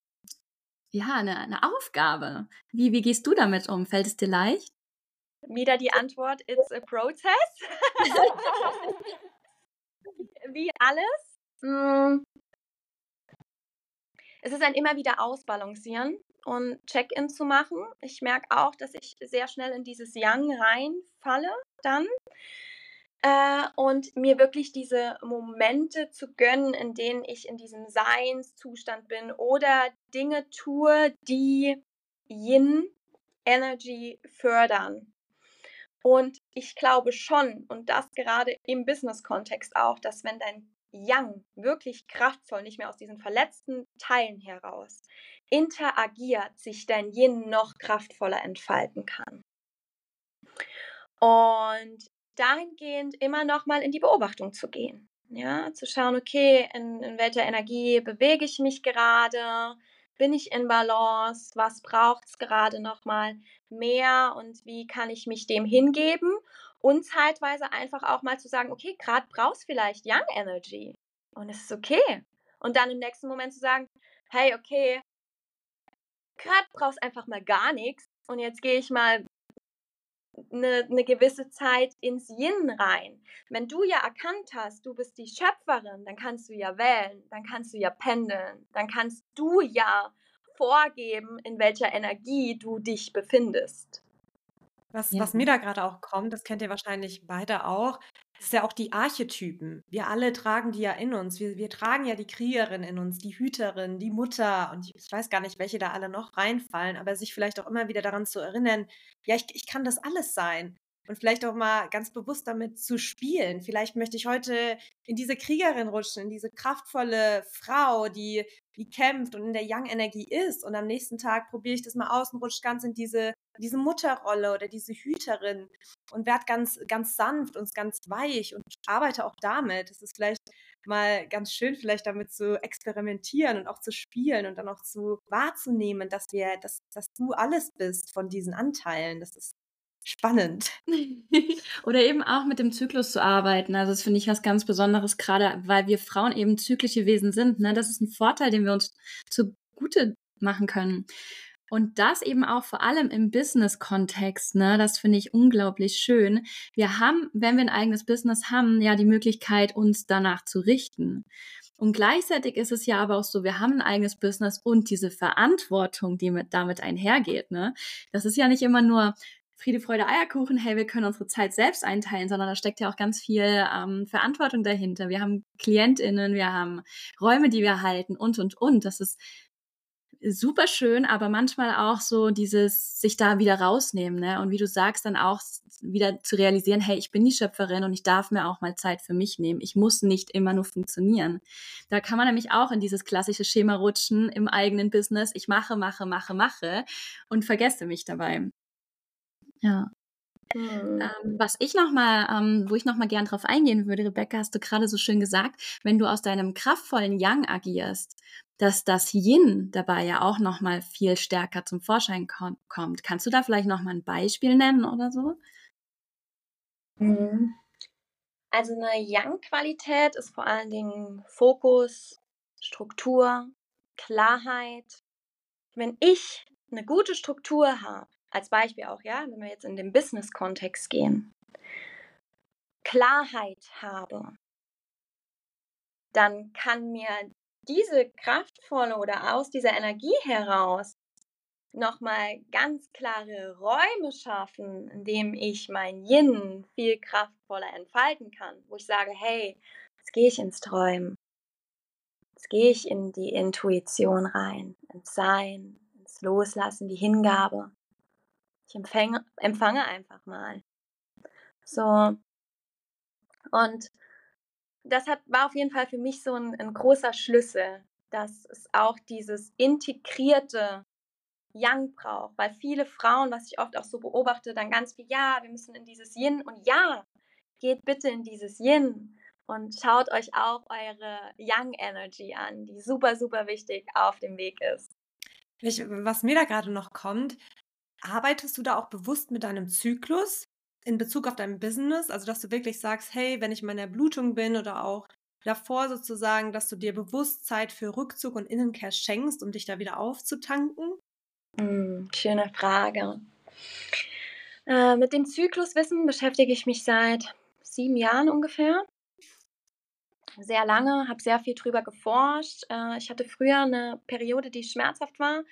Speaker 3: ja, eine, eine Aufgabe. Wie, wie gehst du damit um? Fällt es dir leicht?
Speaker 2: Wieder die Antwort, it's a process. wie alles. Mm. Es ist ein immer wieder Ausbalancieren und Check-in zu machen. Ich merke auch, dass ich sehr schnell in dieses Yang reinfalle dann äh, und mir wirklich diese Momente zu gönnen, in denen ich in diesem Seinszustand bin oder Dinge tue, die Yin Energy fördern. Und ich glaube schon, und das gerade im Business-Kontext auch, dass wenn dein Yang wirklich kraftvoll, nicht mehr aus diesen verletzten Teilen heraus interagiert, sich dein Yin noch kraftvoller entfalten kann. Und dahingehend immer noch mal in die Beobachtung zu gehen. Ja, zu schauen, okay, in, in welcher Energie bewege ich mich gerade? Bin ich in Balance? Was braucht es gerade noch mal mehr und wie kann ich mich dem hingeben? Und zeitweise einfach auch mal zu sagen, okay, gerade brauchst vielleicht Young Energy und es ist okay. Und dann im nächsten Moment zu sagen, hey, okay, gerade brauchst einfach mal gar nichts und jetzt gehe ich mal eine, eine gewisse Zeit ins Yin rein. Wenn du ja erkannt hast, du bist die Schöpferin, dann kannst du ja wählen, dann kannst du ja pendeln, dann kannst du ja vorgeben, in welcher Energie du dich befindest.
Speaker 1: Was, ja. was mir da gerade auch kommt, das kennt ihr wahrscheinlich beide auch, ist ja auch die Archetypen. Wir alle tragen die ja in uns. Wir, wir tragen ja die Kriegerin in uns, die Hüterin, die Mutter und ich weiß gar nicht, welche da alle noch reinfallen, aber sich vielleicht auch immer wieder daran zu erinnern, ja, ich, ich kann das alles sein und vielleicht auch mal ganz bewusst damit zu spielen. Vielleicht möchte ich heute in diese Kriegerin rutschen, in diese kraftvolle Frau, die, die kämpft und in der Young-Energie ist. Und am nächsten Tag probiere ich das mal aus und rutsche ganz in diese, diese Mutterrolle oder diese Hüterin und werde ganz, ganz sanft und ganz weich und arbeite auch damit. Es ist vielleicht mal ganz schön, vielleicht damit zu experimentieren und auch zu spielen und dann auch zu wahrzunehmen, dass wir, dass, dass du alles bist von diesen Anteilen. Das ist spannend.
Speaker 3: Oder eben auch mit dem Zyklus zu arbeiten. Also das finde ich was ganz Besonderes, gerade weil wir Frauen eben zyklische Wesen sind. Ne? Das ist ein Vorteil, den wir uns zugute machen können. Und das eben auch vor allem im Business-Kontext, ne, das finde ich unglaublich schön. Wir haben, wenn wir ein eigenes Business haben, ja die Möglichkeit, uns danach zu richten. Und gleichzeitig ist es ja aber auch so, wir haben ein eigenes Business und diese Verantwortung, die mit, damit einhergeht. Ne? Das ist ja nicht immer nur, Friede, Freude, Eierkuchen, hey, wir können unsere Zeit selbst einteilen, sondern da steckt ja auch ganz viel ähm, Verantwortung dahinter. Wir haben KlientInnen, wir haben Räume, die wir halten und, und, und. Das ist super schön, aber manchmal auch so dieses sich da wieder rausnehmen, ne? Und wie du sagst, dann auch wieder zu realisieren, hey, ich bin die Schöpferin und ich darf mir auch mal Zeit für mich nehmen. Ich muss nicht immer nur funktionieren. Da kann man nämlich auch in dieses klassische Schema rutschen im eigenen Business. Ich mache, mache, mache, mache und vergesse mich dabei. Ja. Mhm. Ähm, was ich noch mal, ähm, wo ich noch mal gern drauf eingehen würde, Rebecca, hast du gerade so schön gesagt, wenn du aus deinem kraftvollen Yang agierst, dass das Yin dabei ja auch noch mal viel stärker zum Vorschein kommt. Kannst du da vielleicht noch mal ein Beispiel nennen oder so?
Speaker 2: Mhm. Also eine Yang-Qualität ist vor allen Dingen Fokus, Struktur, Klarheit. Wenn ich eine gute Struktur habe, als Beispiel auch, ja, wenn wir jetzt in den Business-Kontext gehen, Klarheit habe, dann kann mir diese kraftvolle oder aus dieser Energie heraus nochmal ganz klare Räume schaffen, in dem ich mein Yin viel kraftvoller entfalten kann, wo ich sage, hey, jetzt gehe ich ins Träumen, jetzt gehe ich in die Intuition rein, ins Sein, ins Loslassen, die Hingabe. Ich empfange, empfange einfach mal. So. Und das hat, war auf jeden Fall für mich so ein, ein großer Schlüssel, dass es auch dieses integrierte Yang braucht, weil viele Frauen, was ich oft auch so beobachte, dann ganz viel, ja, wir müssen in dieses Yin und ja, geht bitte in dieses Yin und schaut euch auch eure Young Energy an, die super, super wichtig auf dem Weg ist.
Speaker 1: Was mir da gerade noch kommt, Arbeitest du da auch bewusst mit deinem Zyklus in Bezug auf dein Business? Also, dass du wirklich sagst, hey, wenn ich in meiner Blutung bin oder auch davor sozusagen, dass du dir bewusst Zeit für Rückzug und Innenkehr schenkst, um dich da wieder aufzutanken?
Speaker 2: Hm, schöne Frage. Äh, mit dem Zykluswissen beschäftige ich mich seit sieben Jahren ungefähr. Sehr lange, habe sehr viel drüber geforscht. Äh, ich hatte früher eine Periode, die schmerzhaft war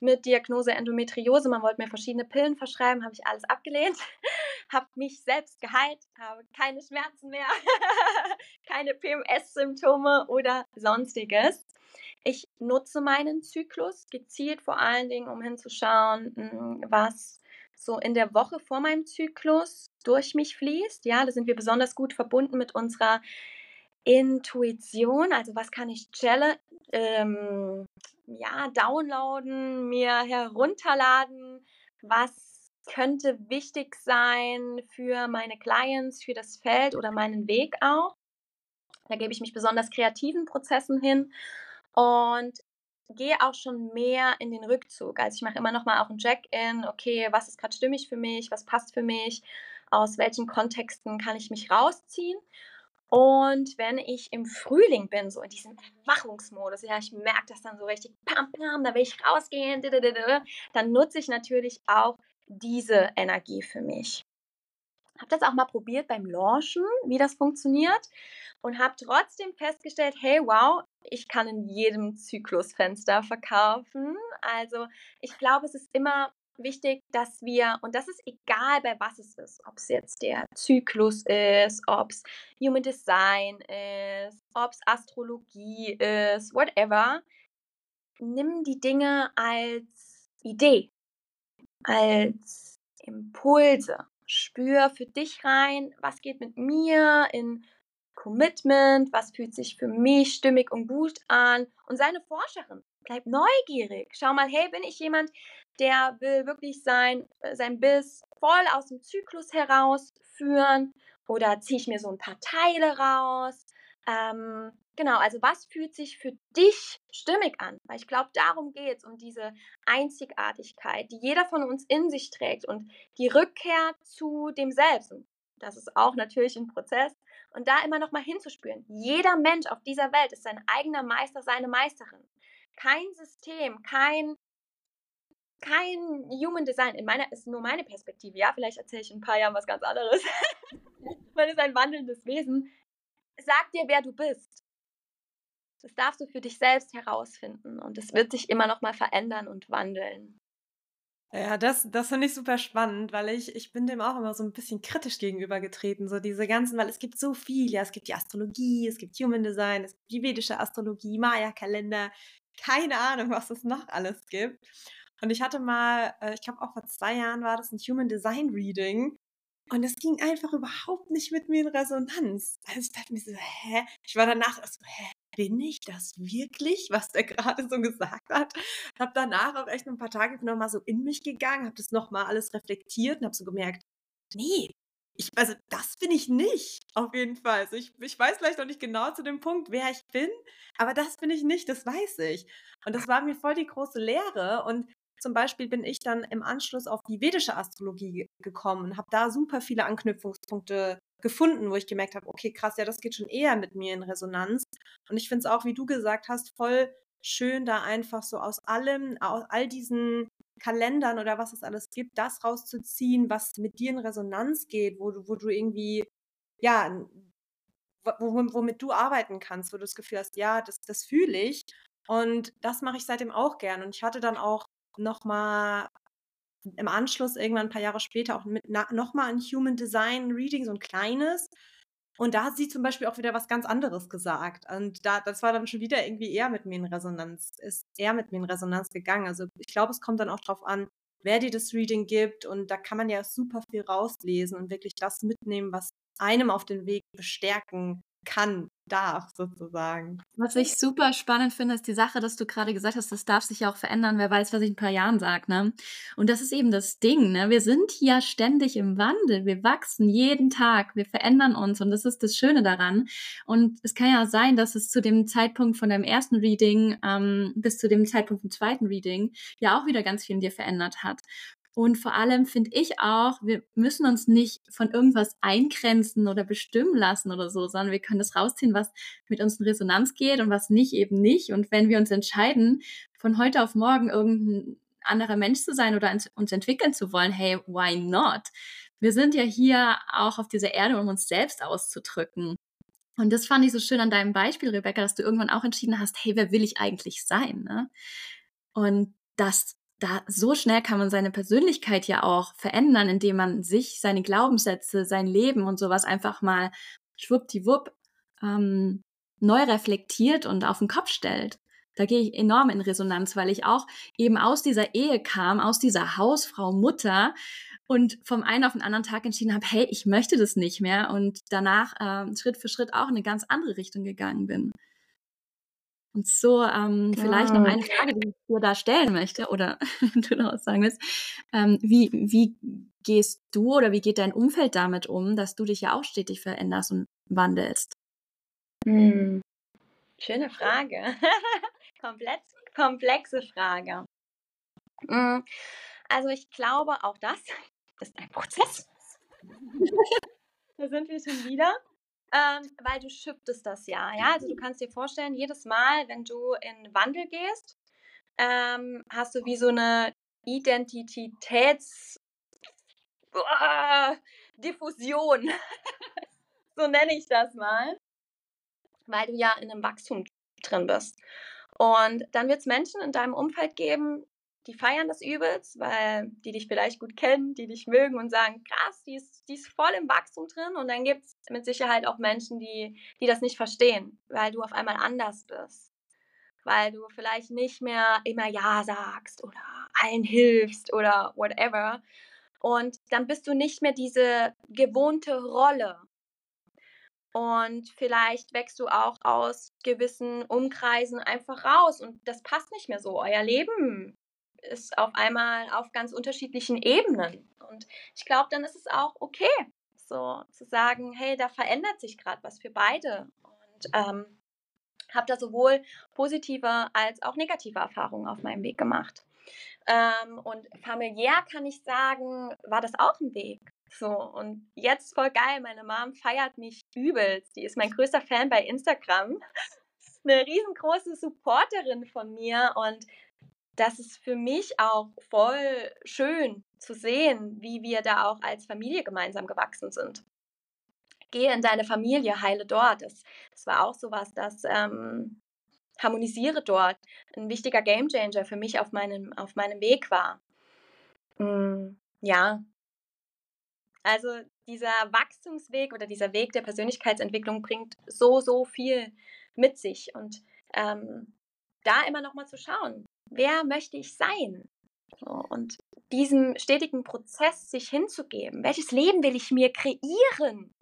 Speaker 2: mit Diagnose Endometriose. Man wollte mir verschiedene Pillen verschreiben, habe ich alles abgelehnt, habe mich selbst geheilt, habe keine Schmerzen mehr, keine PMS-Symptome oder sonstiges. Ich nutze meinen Zyklus gezielt vor allen Dingen, um hinzuschauen, hm, was so in der Woche vor meinem Zyklus durch mich fließt. Ja, da sind wir besonders gut verbunden mit unserer Intuition. Also was kann ich ähm, ja, downloaden, mir herunterladen, was könnte wichtig sein für meine Clients, für das Feld oder meinen Weg auch. Da gebe ich mich besonders kreativen Prozessen hin und gehe auch schon mehr in den Rückzug. Also ich mache immer noch mal auch ein Check-in. Okay, was ist gerade stimmig für mich? Was passt für mich? Aus welchen Kontexten kann ich mich rausziehen? Und wenn ich im Frühling bin, so in diesem Erwachungsmodus, ja, ich merke das dann so richtig, pam, pam, da will ich rausgehen, dann nutze ich natürlich auch diese Energie für mich. Habe das auch mal probiert beim Launchen, wie das funktioniert und habe trotzdem festgestellt, hey, wow, ich kann in jedem Zyklusfenster verkaufen. Also ich glaube, es ist immer wichtig, dass wir, und das ist egal, bei was es ist, ob es jetzt der Zyklus ist, ob es Human Design ist, ob es Astrologie ist, whatever, nimm die Dinge als Idee, als Impulse. Spür für dich rein, was geht mit mir in Commitment, was fühlt sich für mich stimmig und gut an und sei eine Forscherin. Bleib neugierig. Schau mal, hey, bin ich jemand, der will wirklich sein, äh, sein Biss voll aus dem Zyklus herausführen oder ziehe ich mir so ein paar Teile raus? Ähm, genau, also was fühlt sich für dich stimmig an? Weil ich glaube, darum geht es, um diese Einzigartigkeit, die jeder von uns in sich trägt und die Rückkehr zu dem Selbst. Das ist auch natürlich ein Prozess. Und da immer noch mal hinzuspüren. Jeder Mensch auf dieser Welt ist sein eigener Meister, seine Meisterin. Kein System, kein kein Human Design, in meiner ist nur meine Perspektive, ja, vielleicht erzähle ich in ein paar Jahren was ganz anderes. Man ist ein wandelndes Wesen. Sag dir, wer du bist. Das darfst du für dich selbst herausfinden und es wird sich immer noch mal verändern und wandeln.
Speaker 1: Ja, das, das finde ich super spannend, weil ich, ich bin dem auch immer so ein bisschen kritisch gegenübergetreten. So diese ganzen, weil es gibt so viel, ja, es gibt die Astrologie, es gibt Human Design, es gibt die vedische Astrologie, Maya-Kalender, keine Ahnung, was es noch alles gibt. Und ich hatte mal, äh, ich glaube auch vor zwei Jahren war das ein Human Design Reading. Und es ging einfach überhaupt nicht mit mir in Resonanz. Also ich dachte mir so, hä? Ich war danach so, hä? Bin ich das wirklich, was der gerade so gesagt hat? Hab danach auch echt ein paar Tage nochmal so in mich gegangen, hab das nochmal alles reflektiert und hab so gemerkt, nee, ich, also das bin ich nicht, auf jeden Fall. Also ich, ich weiß vielleicht noch nicht genau zu dem Punkt, wer ich bin, aber das bin ich nicht, das weiß ich. Und das war mir voll die große Lehre. Und zum Beispiel bin ich dann im Anschluss auf die vedische Astrologie gekommen, habe da super viele Anknüpfungspunkte gefunden, wo ich gemerkt habe, okay, krass, ja, das geht schon eher mit mir in Resonanz. Und ich finde es auch, wie du gesagt hast, voll schön, da einfach so aus allem, aus all diesen Kalendern oder was es alles gibt, das rauszuziehen, was mit dir in Resonanz geht, wo du, wo du irgendwie, ja, womit du arbeiten kannst, wo du das Gefühl hast, ja, das, das fühle ich. Und das mache ich seitdem auch gern. Und ich hatte dann auch nochmal im Anschluss, irgendwann ein paar Jahre später, auch mit nochmal ein Human Design Reading, so ein kleines. Und da hat sie zum Beispiel auch wieder was ganz anderes gesagt. Und da, das war dann schon wieder irgendwie eher mit mir in Resonanz, ist eher mit mir in Resonanz gegangen. Also ich glaube, es kommt dann auch darauf an, wer dir das Reading gibt. Und da kann man ja super viel rauslesen und wirklich das mitnehmen, was einem auf den Weg bestärken kann, darf, sozusagen.
Speaker 3: Was ich super spannend finde, ist die Sache, dass du gerade gesagt hast, das darf sich ja auch verändern. Wer weiß, was ich in ein paar Jahren sage, ne? Und das ist eben das Ding, ne? Wir sind ja ständig im Wandel. Wir wachsen jeden Tag. Wir verändern uns. Und das ist das Schöne daran. Und es kann ja sein, dass es zu dem Zeitpunkt von deinem ersten Reading ähm, bis zu dem Zeitpunkt vom zweiten Reading ja auch wieder ganz viel in dir verändert hat. Und vor allem finde ich auch, wir müssen uns nicht von irgendwas eingrenzen oder bestimmen lassen oder so, sondern wir können das rausziehen, was mit uns in Resonanz geht und was nicht eben nicht. Und wenn wir uns entscheiden, von heute auf morgen irgendein anderer Mensch zu sein oder uns entwickeln zu wollen, hey, why not? Wir sind ja hier auch auf dieser Erde, um uns selbst auszudrücken. Und das fand ich so schön an deinem Beispiel, Rebecca, dass du irgendwann auch entschieden hast, hey, wer will ich eigentlich sein? Ne? Und das da so schnell kann man seine Persönlichkeit ja auch verändern, indem man sich, seine Glaubenssätze, sein Leben und sowas einfach mal schwuppdiwupp ähm, neu reflektiert und auf den Kopf stellt. Da gehe ich enorm in Resonanz, weil ich auch eben aus dieser Ehe kam, aus dieser Hausfrau, Mutter und vom einen auf den anderen Tag entschieden habe, hey, ich möchte das nicht mehr und danach äh, Schritt für Schritt auch in eine ganz andere Richtung gegangen bin. Und so ähm, vielleicht noch eine Frage, die ich dir da stellen möchte oder du noch was sagen willst. Ähm, wie, wie gehst du oder wie geht dein Umfeld damit um, dass du dich ja auch stetig veränderst und wandelst?
Speaker 2: Hm. Schöne Frage. Komplett komplexe Frage. Hm. Also ich glaube, auch das ist ein Prozess. da sind wir schon wieder. Ähm, weil du shiftest das ja, ja. Also du kannst dir vorstellen, jedes Mal, wenn du in Wandel gehst, ähm, hast du wie so eine Identitäts uh, Diffusion. so nenne ich das mal. Weil du ja in einem Wachstum drin bist. Und dann wird es Menschen in deinem Umfeld geben, die feiern das übelst, weil die dich vielleicht gut kennen, die dich mögen und sagen, krass, die ist, die ist voll im Wachstum drin. Und dann gibt es mit Sicherheit auch Menschen, die, die das nicht verstehen, weil du auf einmal anders bist. Weil du vielleicht nicht mehr immer Ja sagst oder allen hilfst oder whatever. Und dann bist du nicht mehr diese gewohnte Rolle. Und vielleicht wächst du auch aus gewissen Umkreisen einfach raus und das passt nicht mehr so. Euer Leben ist auf einmal auf ganz unterschiedlichen Ebenen. Und ich glaube, dann ist es auch okay, so zu sagen, hey, da verändert sich gerade was für beide. Und ähm, habe da sowohl positive als auch negative Erfahrungen auf meinem Weg gemacht. Ähm, und familiär kann ich sagen, war das auch ein Weg. So, und jetzt voll geil, meine Mom feiert mich übelst. Die ist mein größter Fan bei Instagram. Eine riesengroße Supporterin von mir und das ist für mich auch voll schön zu sehen, wie wir da auch als Familie gemeinsam gewachsen sind. Gehe in deine Familie, heile dort. Das, das war auch sowas, das ähm, harmonisiere dort. Ein wichtiger Gamechanger für mich auf meinem, auf meinem Weg war. Mm, ja. Also dieser Wachstumsweg oder dieser Weg der Persönlichkeitsentwicklung bringt so, so viel mit sich. Und ähm, da immer noch mal zu schauen, wer möchte ich sein? So, und diesem stetigen Prozess sich hinzugeben. Welches Leben will ich mir kreieren?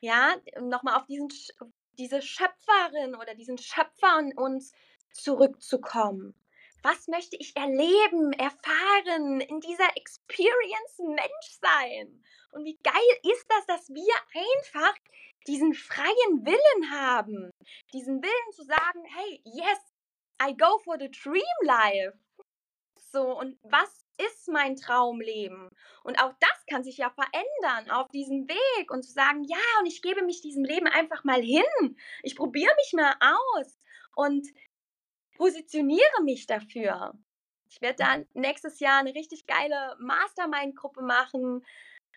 Speaker 2: Ja, nochmal auf diesen, diese Schöpferin oder diesen Schöpfer in uns zurückzukommen. Was möchte ich erleben, erfahren, in dieser Experience Mensch sein? Und wie geil ist das, dass wir einfach diesen freien Willen haben. Diesen Willen zu sagen, hey, yes, I go for the dream life. So, und was ist mein Traumleben? Und auch das kann sich ja verändern auf diesem Weg und zu sagen, ja, und ich gebe mich diesem Leben einfach mal hin. Ich probiere mich mal aus und positioniere mich dafür. Ich werde dann nächstes Jahr eine richtig geile Mastermind-Gruppe machen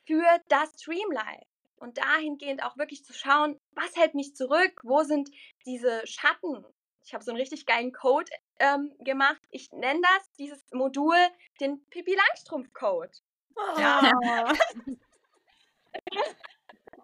Speaker 2: für das Dreamlife. Und dahingehend auch wirklich zu schauen, was hält mich zurück? Wo sind diese Schatten? Ich habe so einen richtig geilen Code ähm, gemacht. Ich nenne das, dieses Modul, den Pippi Langstrumpf Code. Oh. Ja.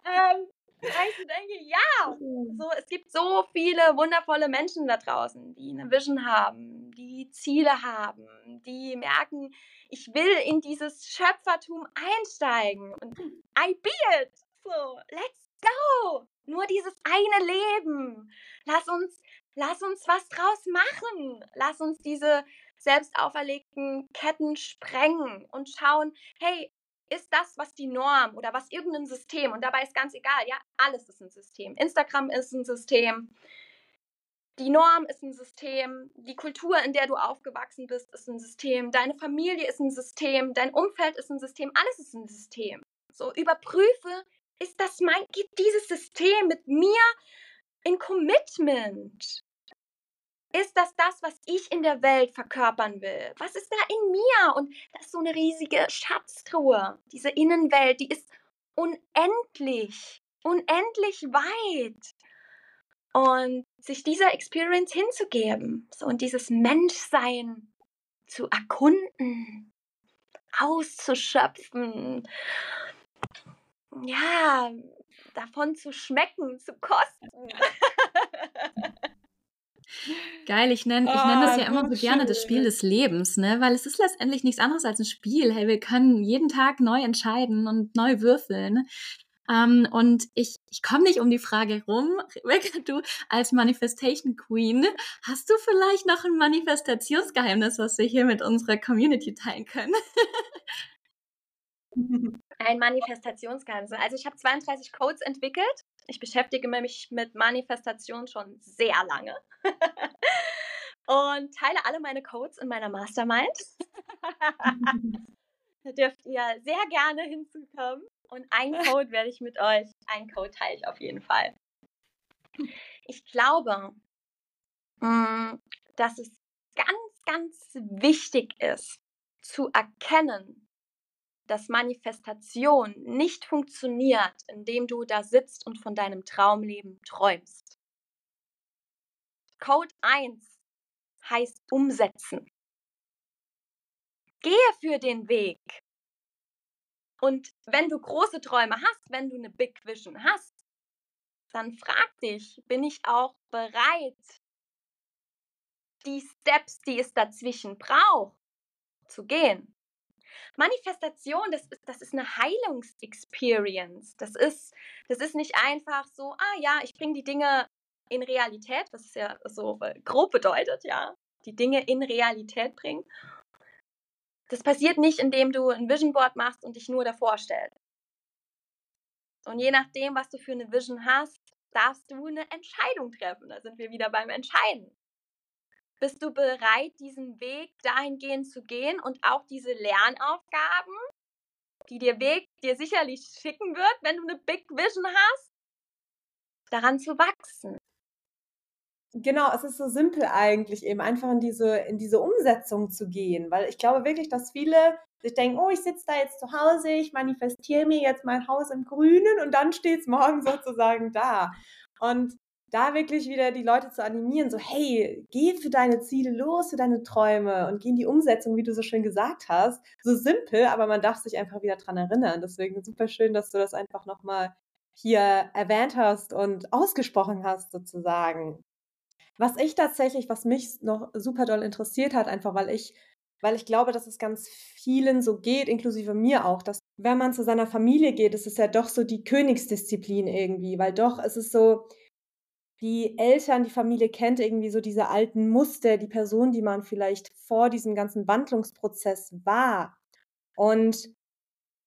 Speaker 2: ähm, ich denke, ja, so, es gibt so viele wundervolle Menschen da draußen, die eine Vision haben, die Ziele haben, die merken, ich will in dieses Schöpfertum einsteigen und I be it. So, let's go. Nur dieses eine Leben. Lass uns lass uns was draus machen. Lass uns diese selbst auferlegten Ketten sprengen und schauen, hey, ist das, was die Norm oder was irgendein System, und dabei ist ganz egal, ja, alles ist ein System. Instagram ist ein System, die Norm ist ein System, die Kultur, in der du aufgewachsen bist, ist ein System, deine Familie ist ein System, dein Umfeld ist ein System, alles ist ein System. So überprüfe, ist das mein, geht dieses System mit mir in Commitment? Ist das das, was ich in der Welt verkörpern will? Was ist da in mir? Und das ist so eine riesige Schatztruhe. Diese Innenwelt, die ist unendlich, unendlich weit. Und sich dieser Experience hinzugeben so, und dieses Menschsein zu erkunden, auszuschöpfen, ja, davon zu schmecken, zu kosten.
Speaker 3: Geil, ich nenne ich nenn das ja immer so gerne das Spiel des Lebens, ne? Weil es ist letztendlich nichts anderes als ein Spiel. Hey, wir können jeden Tag neu entscheiden und neu würfeln. Ähm, und ich, ich komme nicht um die Frage rum, Rebecca, du als Manifestation Queen, hast du vielleicht noch ein Manifestationsgeheimnis, was wir hier mit unserer Community teilen können?
Speaker 2: Ein Manifestationsgeheimnis. Also ich habe 32 Codes entwickelt. Ich beschäftige mich mit Manifestation schon sehr lange. und teile alle meine Codes in meiner Mastermind. da dürft ihr sehr gerne hinzukommen. Und ein Code werde ich mit euch, ein Code teile ich auf jeden Fall. Ich glaube, mm, dass es ganz, ganz wichtig ist, zu erkennen, dass Manifestation nicht funktioniert, indem du da sitzt und von deinem Traumleben träumst. Code 1 heißt umsetzen. Gehe für den Weg. Und wenn du große Träume hast, wenn du eine Big Vision hast, dann frag dich, bin ich auch bereit, die Steps, die es dazwischen braucht, zu gehen? Manifestation, das ist, das ist eine Heilungsexperience. Das ist, das ist nicht einfach so, ah ja, ich bringe die Dinge in Realität, was ja so äh, grob bedeutet, ja, die Dinge in Realität bringen. Das passiert nicht, indem du ein Vision Board machst und dich nur davor stellst. Und je nachdem, was du für eine Vision hast, darfst du eine Entscheidung treffen. Da sind wir wieder beim Entscheiden. Bist du bereit, diesen Weg dahingehend zu gehen und auch diese Lernaufgaben, die der Weg dir sicherlich schicken wird, wenn du eine Big Vision hast, daran zu wachsen?
Speaker 1: Genau, es ist so simpel eigentlich eben, einfach in diese, in diese Umsetzung zu gehen, weil ich glaube wirklich, dass viele sich denken, oh, ich sitze da jetzt zu Hause, ich manifestiere mir jetzt mein Haus im Grünen und dann steht es morgen sozusagen da. Und da wirklich wieder die Leute zu animieren, so hey, geh für deine Ziele los, für deine Träume und geh in die Umsetzung, wie du so schön gesagt hast. So simpel, aber man darf sich einfach wieder dran erinnern. Deswegen super schön, dass du das einfach nochmal hier erwähnt hast und ausgesprochen hast sozusagen. Was ich tatsächlich, was mich noch super doll interessiert hat, einfach weil ich, weil ich glaube, dass es ganz vielen so geht, inklusive mir auch, dass wenn man zu seiner Familie geht, ist es ja doch so die Königsdisziplin irgendwie, weil doch es ist so, die Eltern, die Familie kennt irgendwie so diese alten Muster, die Person, die man vielleicht vor diesem ganzen Wandlungsprozess war. Und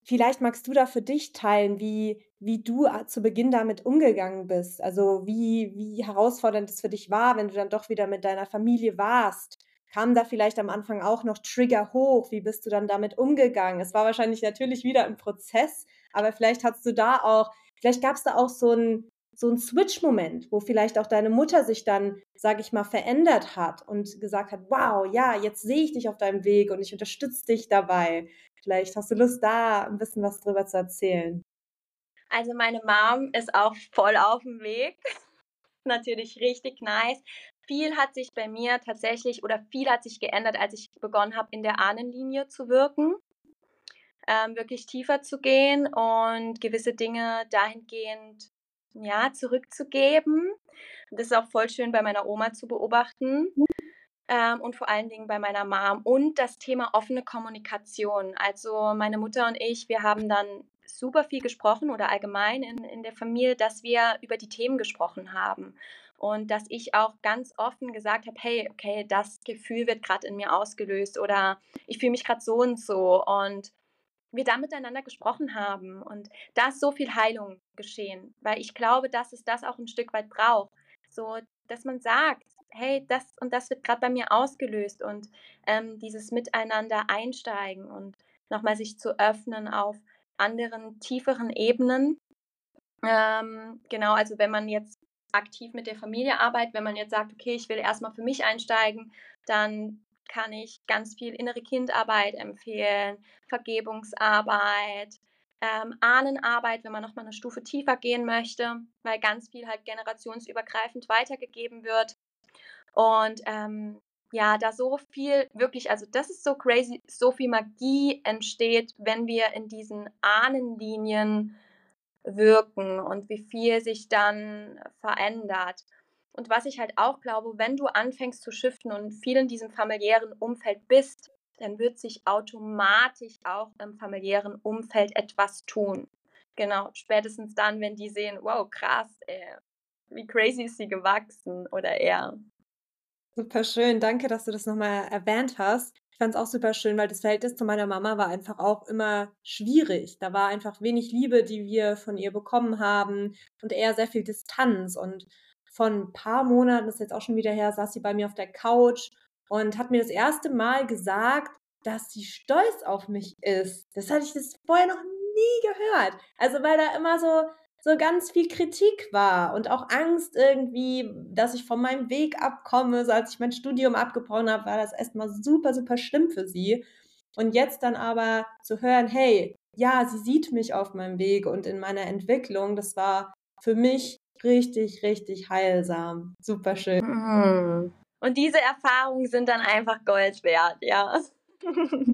Speaker 1: vielleicht magst du da für dich teilen, wie, wie du zu Beginn damit umgegangen bist. Also wie, wie herausfordernd es für dich war, wenn du dann doch wieder mit deiner Familie warst. Kamen da vielleicht am Anfang auch noch Trigger hoch? Wie bist du dann damit umgegangen? Es war wahrscheinlich natürlich wieder ein Prozess, aber vielleicht hast du da auch, vielleicht gab es da auch so ein, so ein Switch-Moment, wo vielleicht auch deine Mutter sich dann, sage ich mal, verändert hat und gesagt hat, wow, ja, jetzt sehe ich dich auf deinem Weg und ich unterstütze dich dabei. Vielleicht hast du Lust, da ein bisschen was drüber zu erzählen.
Speaker 2: Also meine Mom ist auch voll auf dem Weg. Natürlich richtig nice. Viel hat sich bei mir tatsächlich oder viel hat sich geändert, als ich begonnen habe, in der Ahnenlinie zu wirken. Ähm, wirklich tiefer zu gehen und gewisse Dinge dahingehend ja, zurückzugeben. Das ist auch voll schön bei meiner Oma zu beobachten. Ähm, und vor allen Dingen bei meiner Mom. Und das Thema offene Kommunikation. Also meine Mutter und ich, wir haben dann super viel gesprochen oder allgemein in, in der Familie, dass wir über die Themen gesprochen haben. Und dass ich auch ganz offen gesagt habe, hey, okay, das Gefühl wird gerade in mir ausgelöst oder ich fühle mich gerade so und so. Und wir da miteinander gesprochen haben. Und da ist so viel Heilung geschehen, weil ich glaube, dass es das auch ein Stück weit braucht. So, dass man sagt, hey, das und das wird gerade bei mir ausgelöst und ähm, dieses Miteinander einsteigen und nochmal sich zu öffnen auf anderen, tieferen Ebenen. Ähm, genau, also wenn man jetzt aktiv mit der Familie arbeitet, wenn man jetzt sagt, okay, ich will erstmal für mich einsteigen, dann kann ich ganz viel innere Kindarbeit empfehlen, Vergebungsarbeit, ähm, Ahnenarbeit, wenn man nochmal eine Stufe tiefer gehen möchte, weil ganz viel halt generationsübergreifend weitergegeben wird. Und ähm, ja, da so viel wirklich, also das ist so crazy, so viel Magie entsteht, wenn wir in diesen Ahnenlinien wirken und wie viel sich dann verändert. Und was ich halt auch glaube, wenn du anfängst zu shiften und viel in diesem familiären Umfeld bist, dann wird sich automatisch auch im familiären Umfeld etwas tun. genau, spätestens dann, wenn die sehen, wow, krass, ey, wie crazy ist sie gewachsen oder er.
Speaker 1: Super schön, danke, dass du das nochmal erwähnt hast. Ich fand es auch super schön, weil das Verhältnis zu meiner Mama war einfach auch immer schwierig. Da war einfach wenig Liebe, die wir von ihr bekommen haben und eher sehr viel Distanz. Und von ein paar Monaten, das ist jetzt auch schon wieder her, saß sie bei mir auf der Couch und hat mir das erste Mal gesagt, dass sie stolz auf mich ist. Das hatte ich das vorher noch nie gehört. Also weil da immer so so ganz viel Kritik war und auch Angst irgendwie, dass ich von meinem Weg abkomme. So als ich mein Studium abgebrochen habe, war das erstmal super, super schlimm für sie. Und jetzt dann aber zu hören, hey, ja, sie sieht mich auf meinem Weg und in meiner Entwicklung, das war für mich richtig, richtig heilsam. Super schön.
Speaker 2: Mhm. Und diese Erfahrungen sind dann einfach Gold wert, ja.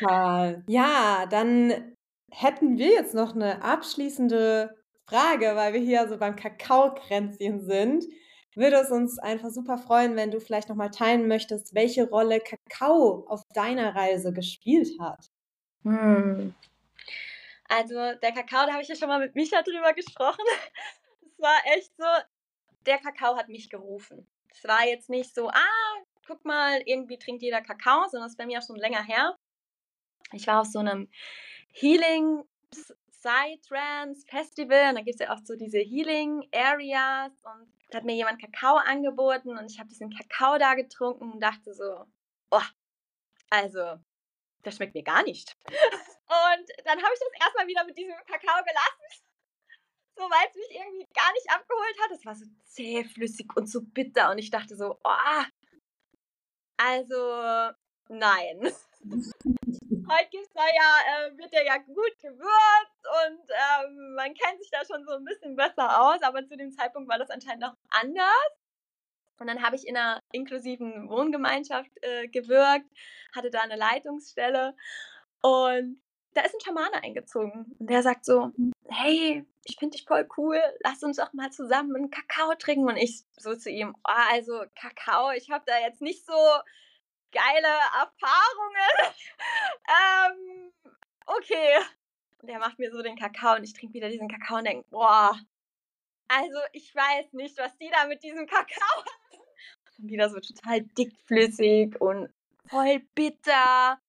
Speaker 1: Total. Ja, dann hätten wir jetzt noch eine abschließende Frage, weil wir hier so beim Kakaokränzchen sind. Würde es uns einfach super freuen, wenn du vielleicht noch mal teilen möchtest, welche Rolle Kakao auf deiner Reise gespielt hat.
Speaker 2: Hm. Also der Kakao, da habe ich ja schon mal mit Micha drüber gesprochen. Es war echt so, der Kakao hat mich gerufen. Es war jetzt nicht so, ah, guck mal, irgendwie trinkt jeder Kakao, sondern es ist bei mir auch schon länger her. Ich war auf so einem Healing Psytrance Festival und da gibt es ja auch so diese Healing Areas und da hat mir jemand Kakao angeboten und ich habe diesen Kakao da getrunken und dachte so, oh, also, das schmeckt mir gar nicht. Und dann habe ich das erstmal wieder mit diesem Kakao gelassen, so weil es mich irgendwie gar nicht abgeholt hat. Es war so zähflüssig und so bitter und ich dachte so, oh, also nein. Heute gibt's da ja, äh, wird der ja gut gewürzt und ähm, man kennt sich da schon so ein bisschen besser aus, aber zu dem Zeitpunkt war das anscheinend noch anders. Und dann habe ich in einer inklusiven Wohngemeinschaft äh, gewirkt, hatte da eine Leitungsstelle und da ist ein Schamane eingezogen und der sagt so, hey, ich finde dich voll cool, lass uns doch mal zusammen einen Kakao trinken. Und ich so zu ihm, oh, also Kakao, ich habe da jetzt nicht so geile Erfahrungen. ähm, okay. Und er macht mir so den Kakao und ich trinke wieder diesen Kakao und denke, boah, also ich weiß nicht, was die da mit diesem Kakao haben. Und wieder so total dickflüssig und voll bitter.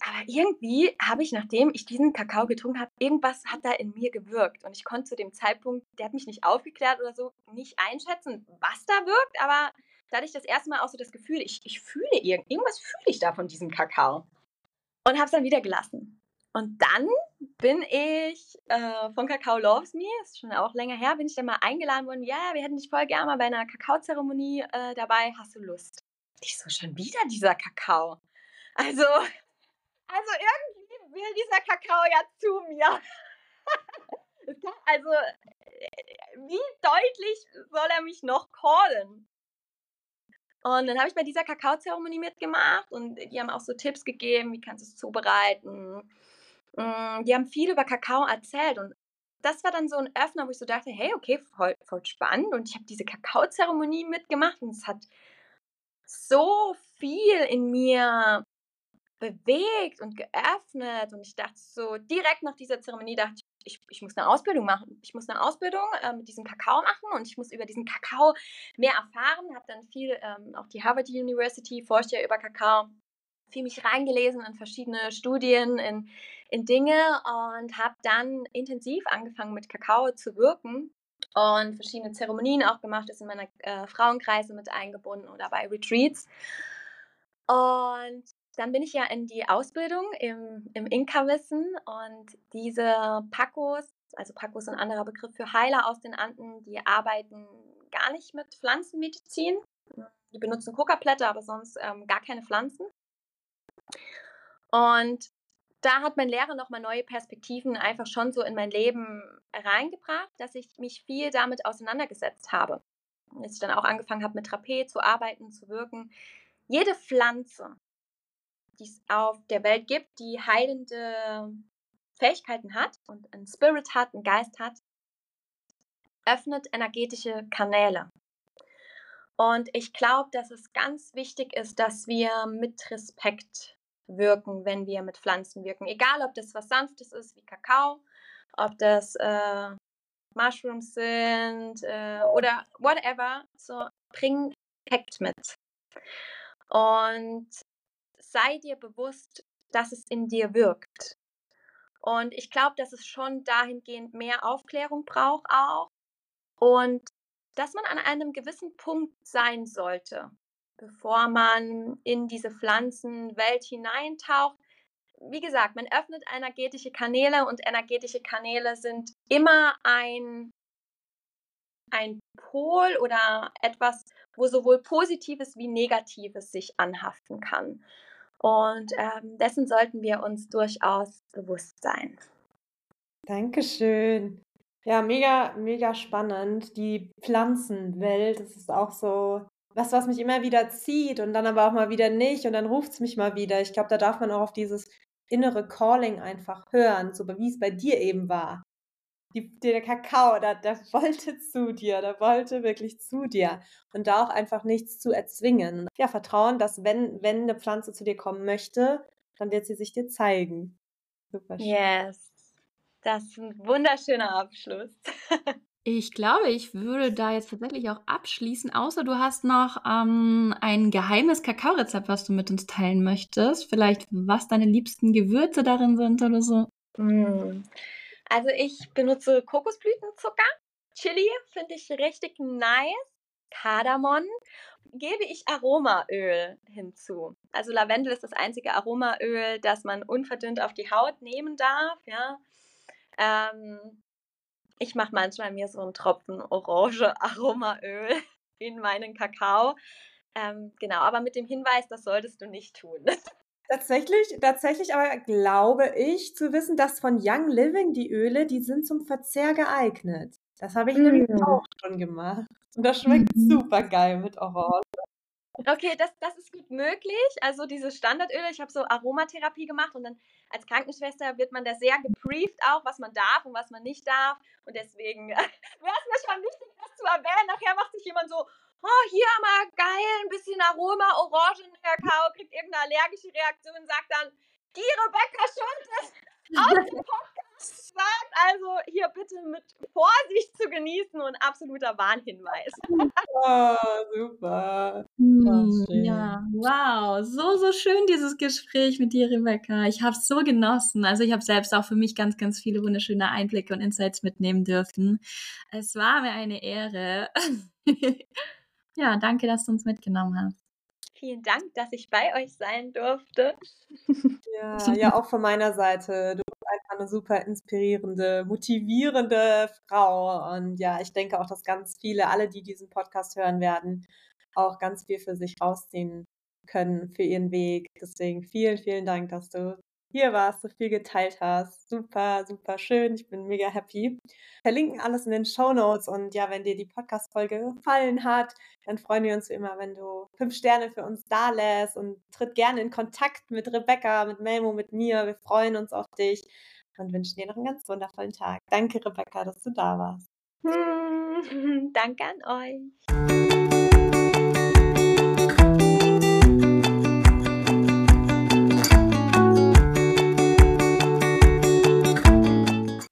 Speaker 2: Aber irgendwie habe ich, nachdem ich diesen Kakao getrunken habe, irgendwas hat da in mir gewirkt. Und ich konnte zu dem Zeitpunkt, der hat mich nicht aufgeklärt oder so, nicht einschätzen, was da wirkt. Aber da hatte ich das erste Mal auch so das Gefühl, ich, ich fühle irgend, irgendwas fühle ich da von diesem Kakao. Und habe es dann wieder gelassen. Und dann bin ich äh, von Kakao Loves Me, ist schon auch länger her, bin ich dann mal eingeladen worden, ja, wir hätten dich voll gerne mal bei einer Kakaozeremonie äh, dabei, hast du Lust? Ich so, schon wieder dieser Kakao. Also, also irgendwie will dieser Kakao ja zu mir. also, äh, wie deutlich soll er mich noch callen? Und dann habe ich bei dieser Kakaozeremonie mitgemacht und die haben auch so Tipps gegeben, wie kannst du es zubereiten. Mm, die haben viel über Kakao erzählt und das war dann so ein Öffner, wo ich so dachte, hey, okay, voll, voll spannend. Und ich habe diese Kakaozeremonie mitgemacht und es hat so viel in mir bewegt und geöffnet. Und ich dachte so, direkt nach dieser Zeremonie dachte ich, ich, ich muss eine Ausbildung machen. Ich muss eine Ausbildung äh, mit diesem Kakao machen und ich muss über diesen Kakao mehr erfahren. Habe dann viel, ähm, auch die Harvard University forscht ja über Kakao, viel mich reingelesen in verschiedene Studien, in, in Dinge und habe dann intensiv angefangen mit Kakao zu wirken und verschiedene Zeremonien auch gemacht, ist in meiner äh, Frauenkreise mit eingebunden oder bei Retreats. Und dann bin ich ja in die Ausbildung im, im Inka-Wissen und diese Pacos, also Pacos ist ein anderer Begriff für Heiler aus den Anden, die arbeiten gar nicht mit Pflanzenmedizin. Die benutzen Kokablätter, aber sonst ähm, gar keine Pflanzen. Und da hat mein Lehrer nochmal neue Perspektiven einfach schon so in mein Leben reingebracht, dass ich mich viel damit auseinandergesetzt habe. Als ich dann auch angefangen habe, mit Trapez zu arbeiten, zu wirken. Jede Pflanze die es auf der Welt gibt, die heilende Fähigkeiten hat und einen Spirit hat, einen Geist hat, öffnet energetische Kanäle. Und ich glaube, dass es ganz wichtig ist, dass wir mit Respekt wirken, wenn wir mit Pflanzen wirken. Egal, ob das was Sanftes ist, wie Kakao, ob das äh, Mushrooms sind äh, oder whatever, so bring Effekt mit. Und sei dir bewusst, dass es in dir wirkt. Und ich glaube, dass es schon dahingehend mehr Aufklärung braucht auch. Und dass man an einem gewissen Punkt sein sollte, bevor man in diese Pflanzenwelt hineintaucht. Wie gesagt, man öffnet energetische Kanäle und energetische Kanäle sind immer ein, ein Pol oder etwas, wo sowohl Positives wie Negatives sich anhaften kann. Und ähm, dessen sollten wir uns durchaus bewusst sein.
Speaker 1: Dankeschön. Ja, mega, mega spannend. Die Pflanzenwelt, das ist auch so was, was mich immer wieder zieht und dann aber auch mal wieder nicht und dann ruft es mich mal wieder. Ich glaube, da darf man auch auf dieses innere Calling einfach hören, so wie es bei dir eben war. Die, der Kakao, der, der wollte zu dir, der wollte wirklich zu dir und da auch einfach nichts zu erzwingen. Ja, vertrauen, dass wenn, wenn eine Pflanze zu dir kommen möchte, dann wird sie sich dir zeigen.
Speaker 2: Super schön. Yes. Das ist ein wunderschöner Abschluss.
Speaker 3: Ich glaube, ich würde da jetzt tatsächlich auch abschließen, außer du hast noch ähm, ein geheimes Kakaorezept, was du mit uns teilen möchtest. Vielleicht, was deine liebsten Gewürze darin sind oder so.
Speaker 2: Mm. Also ich benutze Kokosblütenzucker. Chili finde ich richtig nice. Kardamom gebe ich Aromaöl hinzu. Also Lavendel ist das einzige Aromaöl, das man unverdünnt auf die Haut nehmen darf. Ja. Ähm, ich mache manchmal mir so einen Tropfen Orange Aromaöl in meinen Kakao. Ähm, genau, aber mit dem Hinweis, das solltest du nicht tun.
Speaker 1: Tatsächlich, tatsächlich aber glaube ich zu wissen, dass von Young Living die Öle, die sind zum Verzehr geeignet. Das habe ich mm. nämlich auch schon gemacht. Und das schmeckt mm. super geil mit Orange.
Speaker 2: Okay, das, das ist gut möglich. Also diese Standardöle, ich habe so Aromatherapie gemacht und dann als Krankenschwester wird man da sehr gebrieft auch, was man darf und was man nicht darf. Und deswegen wäre es mir schon wichtig, das zu erwähnen. Nachher macht sich jemand so, oh, hier mal geil, ein bisschen Aroma, Orangen, Kakao, kriegt irgendeine allergische Reaktion und sagt dann, die Rebecca Schultes aus dem Podcast sagt also hier bitte mit Vorsicht zu genießen und absoluter Warnhinweis.
Speaker 1: oh, super.
Speaker 3: Oh, ja, wow. So, so schön dieses Gespräch mit dir, Rebecca. Ich habe es so genossen. Also ich habe selbst auch für mich ganz, ganz viele wunderschöne Einblicke und Insights mitnehmen dürfen. Es war mir eine Ehre. ja, danke, dass du uns mitgenommen hast.
Speaker 2: Vielen Dank, dass ich bei euch sein durfte.
Speaker 1: Ja, ja, auch von meiner Seite. Du bist einfach eine super inspirierende, motivierende Frau. Und ja, ich denke auch, dass ganz viele, alle, die diesen Podcast hören werden, auch ganz viel für sich rausziehen können für ihren Weg. Deswegen vielen, vielen Dank, dass du hier warst, so viel geteilt hast. Super, super schön. Ich bin mega happy. Verlinken alles in den Show Notes und ja, wenn dir die Podcast-Folge gefallen hat, dann freuen wir uns wie immer, wenn du fünf Sterne für uns da lässt und tritt gerne in Kontakt mit Rebecca, mit Melmo, mit mir. Wir freuen uns auf dich und wünschen dir noch einen ganz wundervollen Tag. Danke, Rebecca, dass du da warst.
Speaker 2: Hm, danke an euch.